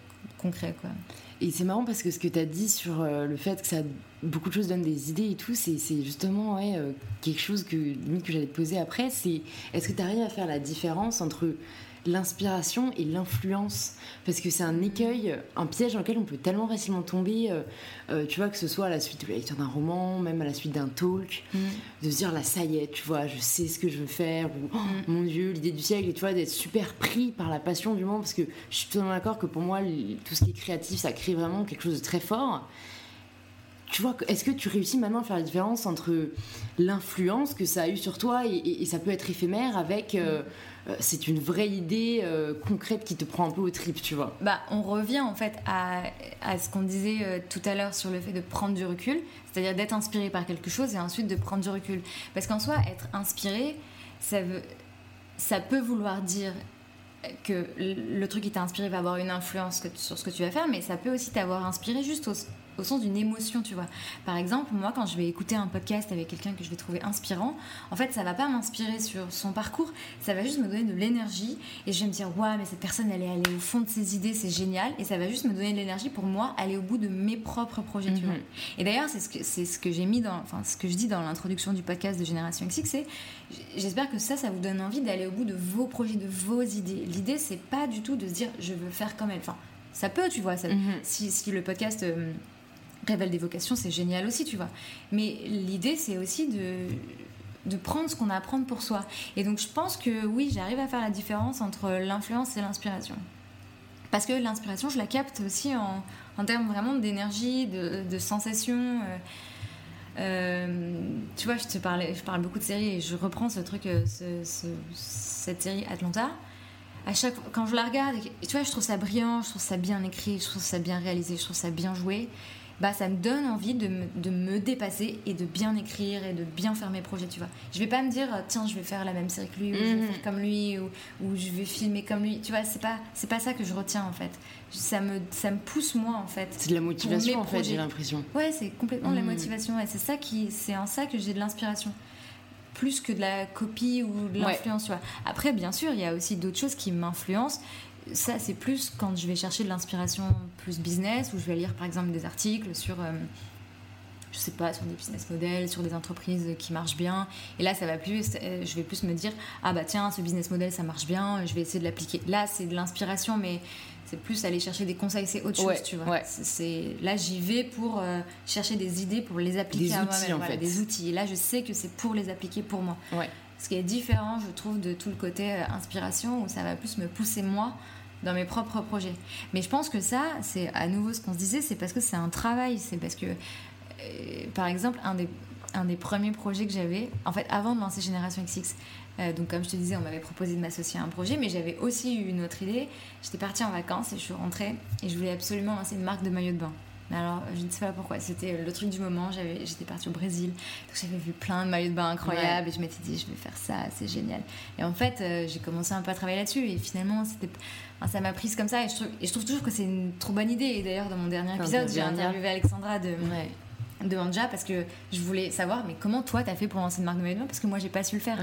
Et c'est marrant parce que ce que tu as dit sur euh, le fait que ça beaucoup de choses donnent des idées et tout, c'est justement euh, quelque chose que, que j'allais te poser après, c'est est-ce que tu arrives à faire la différence entre l'inspiration et l'influence. Parce que c'est un écueil, un piège dans lequel on peut tellement facilement tomber, euh, euh, tu vois, que ce soit à la suite de la lecture d'un roman, même à la suite d'un talk, mm. de se dire là, ça y est, tu vois, je sais ce que je veux faire, ou oh, mm. mon Dieu, l'idée du siècle, et tu vois, d'être super pris par la passion du moment, parce que je suis totalement d'accord que pour moi, tout ce qui est créatif, ça crée vraiment quelque chose de très fort tu vois, est-ce que tu réussis maintenant à faire la différence entre l'influence que ça a eu sur toi et, ça peut être éphémère avec euh, euh, c'est une vraie idée euh, concrète qui te prend un peu au trip, tu vois? Bah, on revient en fait à, à ce qu'on disait tout à l'heure sur le fait de prendre du recul, c'est-à-dire d'être inspiré par quelque chose et ensuite de prendre du recul. Parce qu'en soi, être inspiré, ça, veut, ça peut vouloir dire que le truc qui t'a inspiré va avoir une influence sur ce que tu vas faire, mais ça peut aussi t'avoir inspiré juste au, au sens d'une émotion, tu vois. Par exemple, moi, quand je vais écouter un podcast avec quelqu'un que je vais trouver inspirant, en fait, ça va pas m'inspirer sur son parcours, ça va juste me donner de l'énergie et je vais me dire, ouais, mais cette personne, elle est allée au fond de ses idées, c'est génial, et ça va juste me donner de l'énergie pour moi aller au bout de mes propres projets, tu vois. Mhm. Et d'ailleurs, c'est ce que, c'est ce que j'ai mis dans, enfin, ce que je dis dans l'introduction du podcast de Génération XX, c'est, j'espère que ça, ça vous donne envie d'aller au bout de vos projets, de vos idées. L'idée, c'est pas du tout de se dire, je veux faire comme elle. Enfin, ça peut, tu vois, ça, mhm. si, si, le podcast. Euh, révèle des vocations, c'est génial aussi, tu vois. Mais l'idée, c'est aussi de, de prendre ce qu'on a à prendre pour soi. Et donc, je pense que oui, j'arrive à faire la différence entre l'influence et l'inspiration. Parce que l'inspiration, je la capte aussi en, en termes vraiment d'énergie, de, de sensations. Euh, euh, tu vois, je te parlais, je parle beaucoup de séries et je reprends ce truc, euh, ce, cette série Atlanta. À chaque quand je la regarde, tu vois, je trouve ça brillant, je trouve ça bien écrit, je trouve ça bien réalisé, je trouve ça bien joué bah ça me donne envie de me, de me, dépasser et de bien écrire et de bien faire mes projets, tu vois. Je vais pas me dire, tiens, je vais faire la même série que lui, ou je vais mhm. faire comme lui, ou, ou, je vais filmer comme lui, tu vois, c'est pas, c'est pas ça que je retiens en fait. Ça me, ça me pousse moi en fait. C'est de la motivation en fait, j'ai l'impression. Ouais, c'est complètement de la mhm. motivation, et c'est ça qui, c'est en ça que j'ai de l'inspiration plus que de la copie ou de l'influence. Après, bien sûr, il y a aussi d'autres choses qui m'influencent ça, c'est plus quand je vais chercher de l'inspiration plus business, où je vais lire par exemple des articles sur, euh, je sais pas, sur des business models, sur des entreprises qui marchent bien. Et là, ça va plus, euh, je vais plus me dire, ah bah tiens, ce business model, ça marche bien, je vais essayer de l'appliquer. Là, c'est de l'inspiration, mais c'est plus aller chercher des conseils, c'est autre chose, tu vois. C'est là, j'y vais pour euh, chercher des idées, pour les appliquer des à moi-même. En Des outils. Et là, je sais que c'est pour les appliquer pour moi. Ce qui est différent, je trouve, de tout le côté inspiration, où ça va plus me pousser moi dans mes propres projets. Mais je pense que ça, c'est à nouveau ce qu'on se disait, c'est parce que c'est un travail, c'est parce que, euh, par exemple, un des, un des premiers projets que j'avais, en fait, avant de lancer Génération XX, euh, donc comme je te disais, on m'avait proposé de m'associer à un projet, mais j'avais aussi eu une autre idée. J'étais partie en vacances et je suis rentrée et je voulais absolument lancer une marque de maillot de bain. Mais alors, je ne sais pas pourquoi, c'était le truc du moment. J'étais partie au Brésil, donc j'avais vu plein de maillots de bain incroyables et je m'étais dit, je vais faire ça, c'est génial. Et en fait, euh, j'ai commencé un peu à travailler là-dessus et finalement, c'était ça m'a prise comme ça et je, trouve, et je, trouve, toujours que c'est une trop bonne idée. Et d'ailleurs, dans mon dernier épisode, j'ai interviewé Alexandra de, de Anja parce que je voulais savoir, mais comment toi t'as fait pour lancer une marque de maillot Parce que moi, j'ai pas su le faire.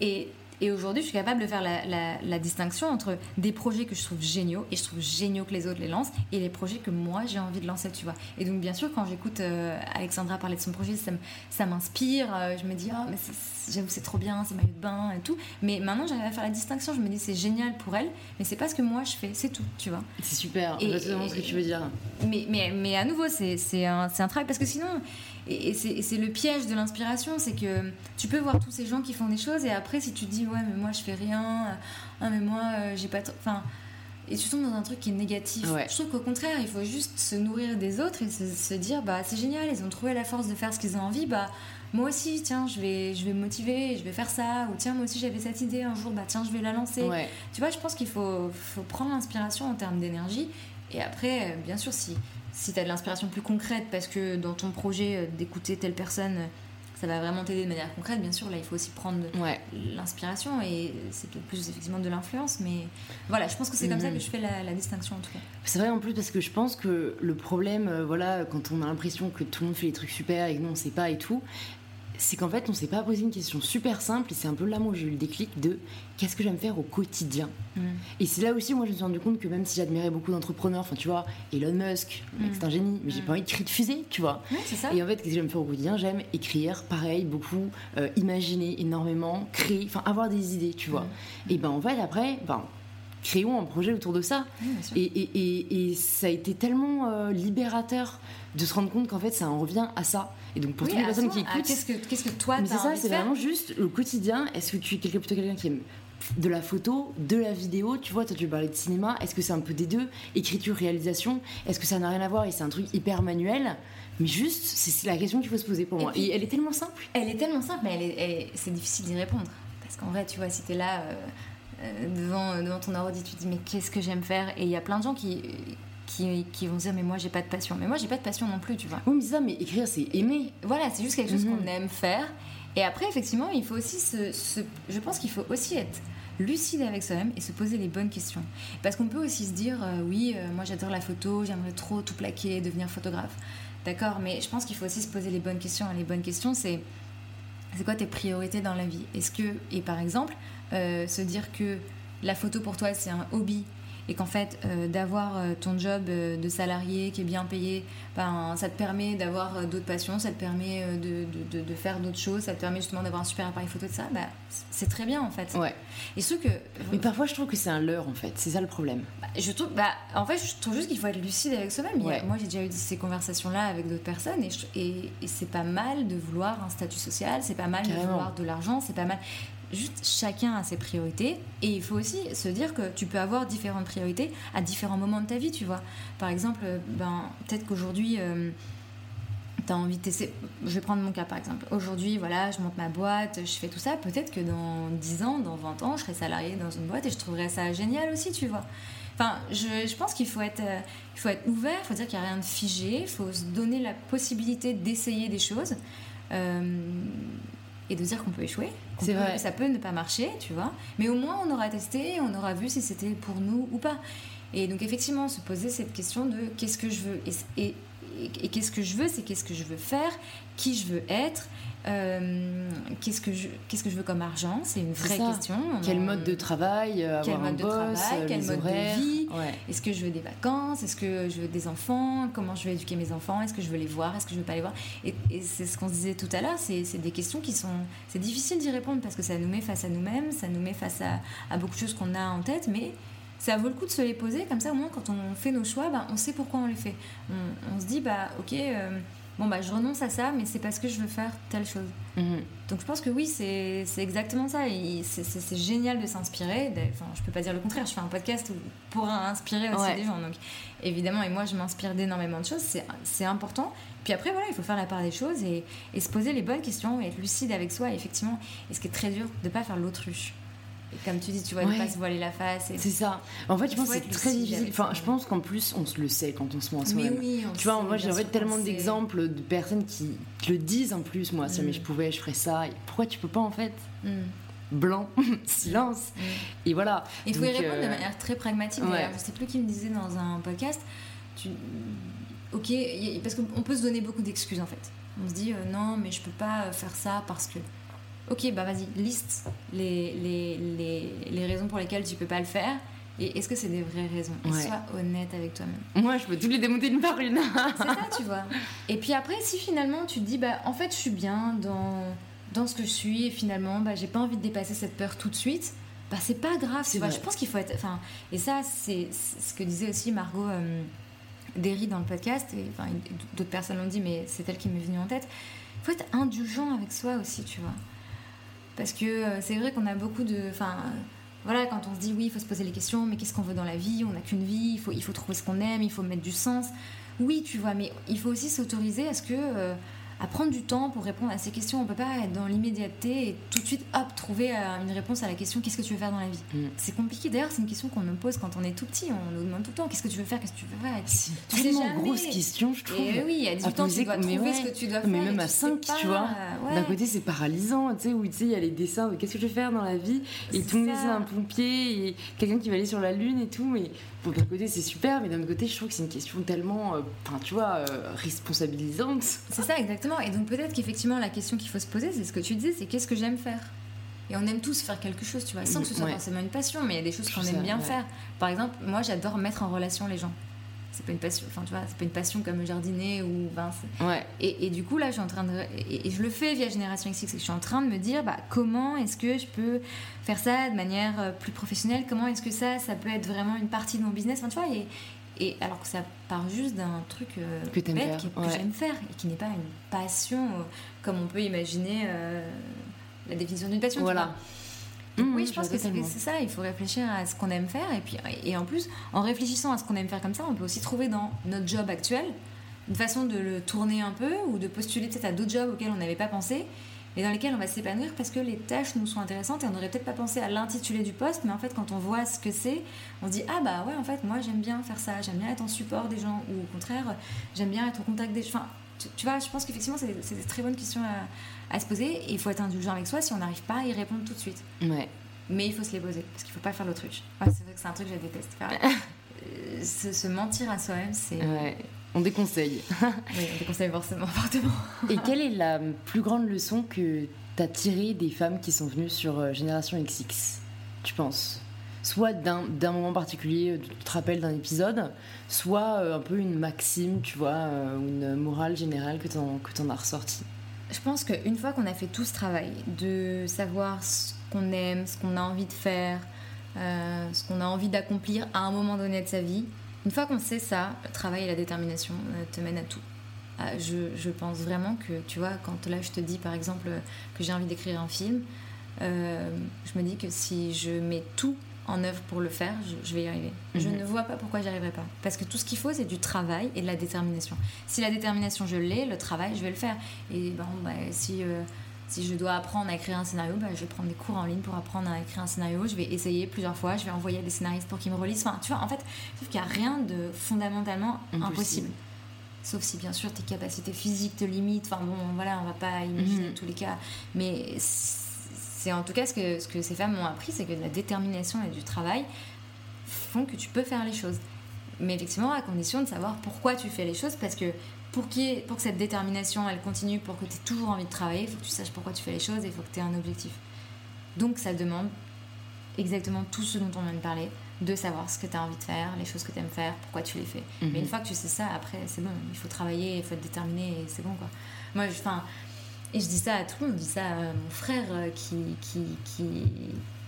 Et et aujourd'hui, je suis capable de faire la, distinction entre des projets que je trouve géniaux, et je trouve géniaux que les autres les lancent, et les projets que moi j'ai envie de lancer, tu vois. Et donc, bien sûr, quand j'écoute euh, Alexandra parler de son projet, ça m'inspire, euh, je me dis, oh, mais j'avoue, c'est trop bien, c'est maillot de bain et tout. Mais maintenant, j'arrive à faire la distinction, je me dis, c'est génial pour elle, mais c'est pas ce que moi je fais, c'est tout, tu vois. C'est super, exactement ce que tu veux dire. Mais, mais, mais à nouveau, c'est un, un travail, parce que sinon, et, c'est le piège de l'inspiration, c'est que tu peux voir tous ces gens qui font des choses et après si tu te dis ouais mais moi je fais rien, ah mais moi euh, j'ai pas, enfin et tu tombes dans un truc qui est négatif. Je trouve qu'au contraire, il faut juste se nourrir des autres et se, dire bah c'est génial, ils ont trouvé la force de faire ce qu'ils ont envie, bah moi aussi, tiens, je vais, je vais me motiver, je vais faire ça, ou tiens, moi aussi j'avais cette idée un jour, bah tiens, je vais la lancer. Tu vois, je pense qu'il faut, faut prendre l'inspiration en termes d'énergie et après, euh, bien sûr, si, si tu as de l'inspiration plus concrète parce que dans ton projet euh, d'écouter telle personne, ça va vraiment t'aider de manière concrète, bien sûr, là il faut aussi prendre l'inspiration et c'est peut-être plus effectivement de l'influence, mais voilà, je pense que c'est comme ça que mhm. je fais la, distinction en tout cas. C'est vrai en plus parce que je pense que le problème, euh, voilà, quand on a l'impression que tout le monde fait des trucs super et que nous on sait pas et tout, c'est qu'en fait, on s'est pas posé une question super simple, et c'est un peu là où j'ai eu le déclic de qu'est-ce que j'aime faire au quotidien. Mm. Et c'est là aussi, moi, je me suis rendu compte que même si j'admirais beaucoup d'entrepreneurs, enfin, tu vois, Elon Musk, mm. c'est un génie, mais j'ai mm. pas envie de créer de fusée, tu vois. ça. Et en fait, qu'est-ce que j'aime faire au quotidien? J'aime écrire, pareil, beaucoup, euh, imaginer énormément, créer, enfin, avoir des idées, tu vois. Et ben, en fait, après, ben, créons un projet autour de ça. et, et, et, ça a été tellement euh, libérateur de se rendre compte qu'en fait, ça en revient à ça. Et donc, pour toutes les personnes qui écoutent. Qu'est-ce que, qu'est-ce que toi, C'est ça, c'est vraiment juste le quotidien. Est-ce que tu es plutôt quelqu'un qui aime de la photo, de la vidéo, tu vois, toi tu parlais de cinéma, est-ce que c'est un peu des deux? Écriture, réalisation, est-ce que ça n'a rien à voir et c'est un truc hyper manuel? Mais juste, c'est la question qu'il faut se poser pour moi. et elle est tellement simple. Elle est tellement simple, mais c'est difficile d'y répondre. Parce qu'en vrai, tu vois, si t'es là euh, devant, devant ton ordi, tu te dis, mais qu'est-ce que j'aime faire? Et il y a plein de gens qui, qui, vont dire mais moi j'ai pas de passion. Mais moi j'ai pas de passion non plus tu vois. Oui mais ça mais écrire c'est aimer. Voilà c'est juste quelque chose qu'on mhm. aime faire. Et après effectivement il faut aussi se, je pense qu'il faut aussi être lucide avec soi-même et se poser les bonnes questions. Parce qu'on peut aussi se dire euh, oui euh, moi j'adore la photo j'aimerais trop tout plaquer devenir photographe. D'accord mais je pense qu'il faut aussi se poser les bonnes questions. Et les bonnes questions c'est c'est quoi tes priorités dans la vie? Est-ce que, et par exemple, euh, se dire que la photo pour toi c'est un hobby et qu'en fait euh, d'avoir euh, ton job de salarié qui est bien payé, ben, ça te permet d'avoir d'autres passions, ça te permet de, de, de faire d'autres choses, ça te permet justement d'avoir un super appareil photo de ça, bah, c'est très bien en fait. Ouais. Et ce que... Mais parfois je trouve que c'est un leurre en fait, c'est ça le problème. Bah, je trouve, bah, en fait je trouve juste qu'il faut être lucide avec soi-même. Moi j'ai déjà eu ces conversations-là avec d'autres personnes et, et, et c'est pas mal de vouloir un statut social, c'est pas mal de vouloir de l'argent, c'est pas mal juste chacun a ses priorités et il faut aussi se dire que tu peux avoir différentes priorités à différents moments de ta vie, tu vois. Par exemple, ben, peut-être qu'aujourd'hui, euh, tu as envie de tester. Je vais prendre mon cas par exemple. Aujourd'hui, voilà, je monte ma boîte, je fais tout ça. Peut-être que dans 10 ans, dans 20 ans, je serai salarié dans une boîte et je trouverais ça génial aussi, tu vois. Enfin, je, je pense qu'il faut être, euh, il faut être ouvert, il faut dire qu'il n'y a rien de figé, il faut se donner la possibilité d'essayer des choses. Euh, et de dire qu'on peut échouer. C'est vrai. Ça peut ne pas marcher, tu vois. Mais au moins, on aura testé, on aura vu si c'était pour nous ou pas. Et donc, effectivement, se poser cette question de qu'est-ce que je veux et, et qu'est-ce que je veux, c'est qu'est-ce que je veux faire, qui je veux être, euh, qu'est-ce que je qu'est-ce que je veux comme argent? C'est une vraie question. Quel mode de travail euh, Quel mode de travail Quel mode de vie? Est-ce que je veux des vacances? Est-ce que je veux des enfants? Comment je vais éduquer mes enfants? Est-ce que je veux les voir? Est-ce que je veux pas les voir? Et, c'est ce qu'on se disait tout à l'heure. C'est des questions qui sont c'est difficile d'y répondre parce que ça nous met face à nous-mêmes, ça nous met face à, à beaucoup de choses qu'on a en tête, mais ça vaut le coup de se les poser. Comme ça au moins quand on fait nos choix bah, on sait pourquoi on les fait. On, on se dit bah ok euh, bon bah je renonce à ça, mais c'est parce que je veux faire telle chose. Mhm. Donc je pense que oui, c'est exactement ça. C'est génial de s'inspirer. Enfin, je peux pas dire le contraire. Je fais un podcast pour inspirer aussi des gens. Donc évidemment, et moi je m'inspire d'énormément de choses. C'est important. Puis après voilà, il faut faire la part des choses et, et, se poser les bonnes questions et être lucide avec soi. Et effectivement, et ce qui est très dur, de pas faire l'autruche comme tu dis, tu vois, ne pas se voiler la face. C'est ça. En fait, je pense que c'est très difficile. Enfin, je pense qu'en plus, on se le sait quand on se voit à soi-même. Oui, tu vois, moi, j'ai en fait tellement d'exemples de personnes qui le disent en plus. Moi, si mais je mm. pouvais, je ferais ça. pourquoi tu peux pas en fait mm. Blanc, <laughs> silence. Mm. Et voilà. Il faut y répondre de euh, manière très pragmatique. Ouais. Je sais plus qui me disait dans un podcast. Tu... Ok, parce qu'on peut se donner beaucoup d'excuses en fait. On se dit euh, non, mais je peux pas faire ça parce que. Ok, bah vas-y, liste les, les, les, les, raisons pour lesquelles tu peux pas le faire. Et est-ce que c'est des vraies raisons? Et sois honnête avec toi-même. Moi, je peux tous les démonter une par une. c'est ça, tu vois. Et puis après, si finalement tu te dis, bah en fait, je suis bien dans, dans ce que je suis et finalement, bah j'ai pas envie de dépasser cette peur tout de suite, bah c'est pas grave. Tu vois, je pense qu'il faut être. Enfin, et ça, c'est ce que disait aussi Margot. Euh, d'Eri dans le podcast, et enfin, d'autres personnes l'ont dit, mais c'est elle qui m'est venue en tête. Il faut être indulgent avec soi aussi, tu vois. Parce que euh, c'est vrai qu'on a beaucoup de. Enfin, voilà, quand on se dit oui, il faut se poser les questions, mais qu'est-ce qu'on veut dans la vie? On n'a qu'une vie, il faut, il faut trouver ce qu'on aime, il faut mettre du sens. Oui, tu vois, mais il faut aussi s'autoriser à ce que. Euh, à prendre du temps pour répondre à ces questions. On peut pas être dans l'immédiateté et tout de suite, hop, trouver euh, une réponse à la question qu'est-ce que tu veux faire dans la vie? Mm. C'est compliqué. D'ailleurs, c'est une question qu'on nous pose quand on est tout petit. On nous demande tout le temps qu'est-ce que tu veux faire Qu'est-ce que tu veux faire? C'est une tellement grosse question, je trouve. Et oui, il y a du temps, tu dois trouver ce que tu dois faire. Mais même à 5, tu vois. D'un côté, c'est paralysant, tu sais, où tu il y a les dessins qu'est-ce que je veux faire dans la vie? Et tout le monde, c'est un pompier et quelqu'un qui va aller sur la lune et tout. Mais d'un côté, c'est super, mais d'un autre côté, je trouve que c'est une question tellement, euh, tu vois, euh, responsabilisante. C'est ça, exactement. Et donc, peut-être qu'effectivement, la question qu'il faut se poser, c'est ce que tu disais, c'est qu'est-ce que j'aime faire? Et on aime tous faire quelque chose, tu vois, sans que ce soit forcément une passion, mais il y a des choses qu'on aime bien faire. Par exemple, moi, j'adore mettre en relation les gens c'est pas une passion enfin tu vois c'est pas une passion comme jardiner ou ben, ouais. et, et, du coup là je suis en train de et, je le fais via Génération XX je suis en train de me dire bah, comment est-ce que je peux faire ça de manière euh, plus professionnelle? Comment est-ce que ça ça peut être vraiment une partie de mon business? Enfin, tu vois et, et alors que ça part juste d'un truc euh, que, bête, que, j'aime faire et qui n'est pas une passion euh, comme on peut imaginer la définition d'une passion voilà Mmh, oui, je pense que c'est ça. Il faut réfléchir à ce qu'on aime faire. Et, puis, et en plus, en réfléchissant à ce qu'on aime faire comme ça, on peut aussi trouver dans notre job actuel une façon de le tourner un peu ou de postuler peut-être à d'autres jobs auxquels on n'avait pas pensé et dans lesquels on va s'épanouir parce que les tâches nous sont intéressantes et on n'aurait peut-être pas pensé à l'intitulé du poste, mais en fait, quand on voit ce que c'est, on se dit Ah bah ouais, en fait, moi j'aime bien faire ça, j'aime bien être en support des gens ou au contraire, j'aime bien être au contact des gens. Enfin, tu, vois, je pense qu'effectivement, c'est des très bonnes questions à, à se poser et il faut être indulgent avec soi si on n'arrive pas à y répondre tout de suite. Ouais mais il faut se les poser parce qu'il faut pas faire l'autruche. Ouais, c'est vrai que c'est un truc que je déteste. Faire. <laughs> Euh, se, mentir à soi-même, c'est. Ouais. On déconseille. <laughs> oui, on déconseille forcément, fortement. <laughs> Et quelle est la plus grande leçon que tu as tirée des femmes qui sont venues sur euh, Génération XX, tu penses? Soit d'un moment particulier, euh, tu te rappelles d'un épisode, soit un peu une maxime, tu vois, une morale générale que tu en, en, as ressortie. Je pense qu'une fois qu'on a fait tout ce travail de savoir ce qu'on aime, ce qu'on a envie de faire, euh, ce qu'on a envie d'accomplir à un moment donné de sa vie. Une fois qu'on sait ça, le travail et la détermination euh, te mènent à tout. Euh, je, pense vraiment que, tu vois, quand là je te dis par exemple que j'ai envie d'écrire un film, je me dis que si je mets tout en œuvre pour le faire, je, vais y arriver. Je mhm. ne vois pas pourquoi j'y arriverai pas. Parce que tout ce qu'il faut, c'est du travail et de la détermination. Si la détermination, je l'ai, le travail, je vais le faire. Et bon, bah, si si je dois apprendre à écrire un scénario, bah, je vais prendre des cours en ligne pour apprendre à écrire un scénario. Je vais essayer plusieurs fois. Je vais envoyer des scénaristes pour qu'ils me relisent. Enfin, tu vois, en fait, je trouve qu'il n'y a rien de fondamentalement impossible. Sauf si, bien sûr, tes capacités physiques te limitent. Enfin, bon, voilà, on va pas imaginer mhm. tous les cas. Mais c'est en tout cas ce que, ce que ces femmes m'ont appris c'est que la détermination et du travail font que tu peux faire les choses. Mais effectivement, à condition de savoir pourquoi tu fais les choses. Parce que pour, pour que cette détermination elle continue, pour que tu aies toujours envie de travailler, il faut que tu saches pourquoi tu fais les choses et il faut que tu aies un objectif. Donc ça demande exactement tout ce dont on vient de parler, de savoir ce que tu as envie de faire, les choses que tu aimes faire, pourquoi tu les fais. Mhm. Mais une fois que tu sais ça, après c'est bon, il faut travailler, il faut être déterminé et c'est bon quoi. Moi, enfin, et je dis ça à tout le monde, je dis ça à mon frère euh, qui, qui, qui,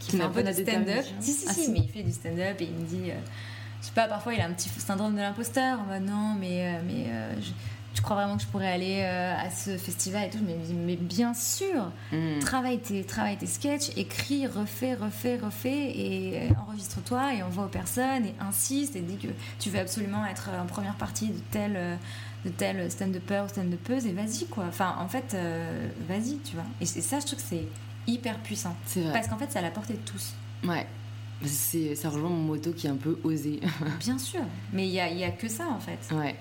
qui, fait un peu de stand-up. Si, si, ah, si, mais il fait du stand-up et il me dit, euh, je sais pas, parfois il a un petit syndrome de l'imposteur, non, mais, euh, mais je, tu crois vraiment que je pourrais aller euh, à ce festival et tout? Mais, mais bien sûr mm. travaille, tes, travaille tes sketchs écris, refais, refais, refais et enregistre-toi et envoie aux personnes et insiste et dis que tu veux absolument être en première partie de tel de tel stand-upper ou stand-upeuse et vas-y quoi enfin en fait vas-y tu vois et ça je trouve que c'est hyper puissant vrai. parce qu'en fait c'est à la portée de tous ouais c'est ça rejoint mon moto qui est un peu osé <laughs> bien sûr mais il y a, y a que ça en fait ouais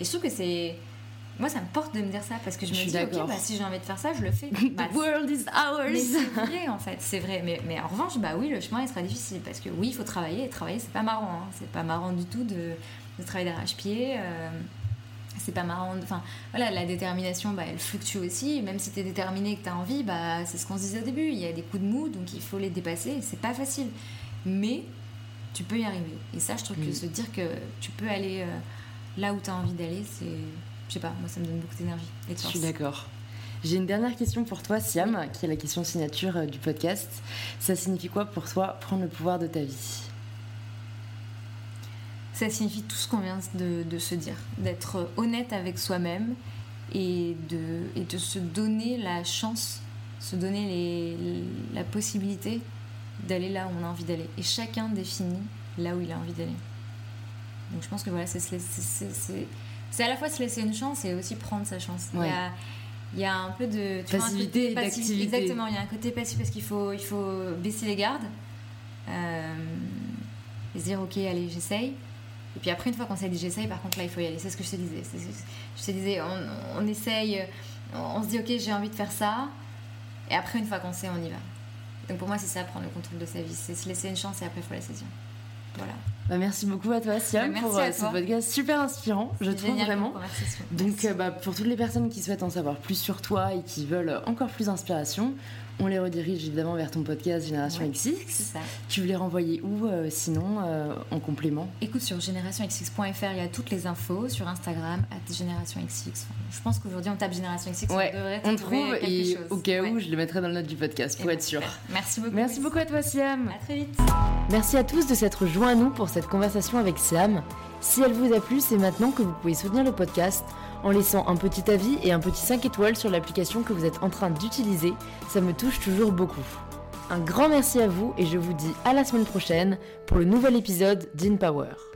et je trouve que c'est. Moi, ça me porte de me dire ça parce que je, me dis, ok, bah, si j'ai envie de faire ça, je le fais. <laughs> Bah, The world is ours. Mais c'est vrai, en fait, c'est vrai. Mais, mais, en revanche, bah oui, le chemin il sera difficile parce que oui, il faut travailler. Et travailler, c'est pas marrant. Hein. C'est pas marrant du tout de, de travailler d'arrache-pied. Euh, c'est pas marrant. Enfin, voilà, la détermination, bah, elle fluctue aussi. Même si tu es déterminé et que tu as envie, bah, c'est ce qu'on se disait au début. Il y a des coups de mou, donc il faut les dépasser. C'est pas facile. Mais tu peux y arriver. Et ça, je trouve que mm. se dire que tu peux aller. Euh, là où tu as envie d'aller, c'est. Je sais pas, moi ça me donne beaucoup d'énergie et de Je suis d'accord. J'ai une dernière question pour toi, Siam, qui est la question signature euh, du podcast. Ça signifie quoi pour toi prendre le pouvoir de ta vie? Ça signifie tout ce qu'on vient de, se dire, d'être honnête avec soi-même et de, et de se donner la chance, se donner les, la possibilité d'aller là où on a envie d'aller. Et chacun définit là où il a envie d'aller. Donc je pense que voilà, c'est à la fois se laisser une chance et aussi prendre sa chance. Il, y a, il, y a, un peu de passivité et d'activité. Exactement, il y a un côté passif parce qu'il faut, il faut baisser les gardes euh, et se dire ok, allez, j'essaye. Et puis après, une fois qu'on s'est dit j'essaye, par contre là, il faut y aller. C'est ce que je te disais. Je te disais, on, on essaye, on se dit ok, j'ai envie de faire ça. Et après, une fois qu'on sait, on y va. Donc pour moi, c'est ça, prendre le contrôle de sa vie. C'est se laisser une chance et après, il faut la saisir. Voilà. Bah, merci beaucoup à toi, Siam, bah, pour euh, ce podcast super inspirant, je trouve vraiment. Donc, euh, bah, pour toutes les personnes qui souhaitent en savoir plus sur toi et qui veulent encore plus d'inspiration, on les redirige évidemment vers ton podcast Génération XX. Ça. Tu veux les renvoyer où euh, sinon en complément? Écoute, sur générationxx.fr, il y a toutes les infos. Sur Instagram, à Génération XX. je pense qu'aujourd'hui, on tape Génération XX. Ouais, on, devrait on trouve et au cas où, je le mettrai dans le note du podcast pour être sûr. Merci beaucoup. Merci beaucoup à toi, Siam. À très vite. Merci à tous de s'être joints à nous pour cette conversation avec Siam. Si elle vous a plu, c'est maintenant que vous pouvez soutenir le podcast en laissant un petit avis et un petit 5 étoiles sur l'application que vous êtes en train d'utiliser. Ça me touche toujours beaucoup. Un grand merci à vous et je vous dis à la semaine prochaine pour le nouvel épisode d'InPower.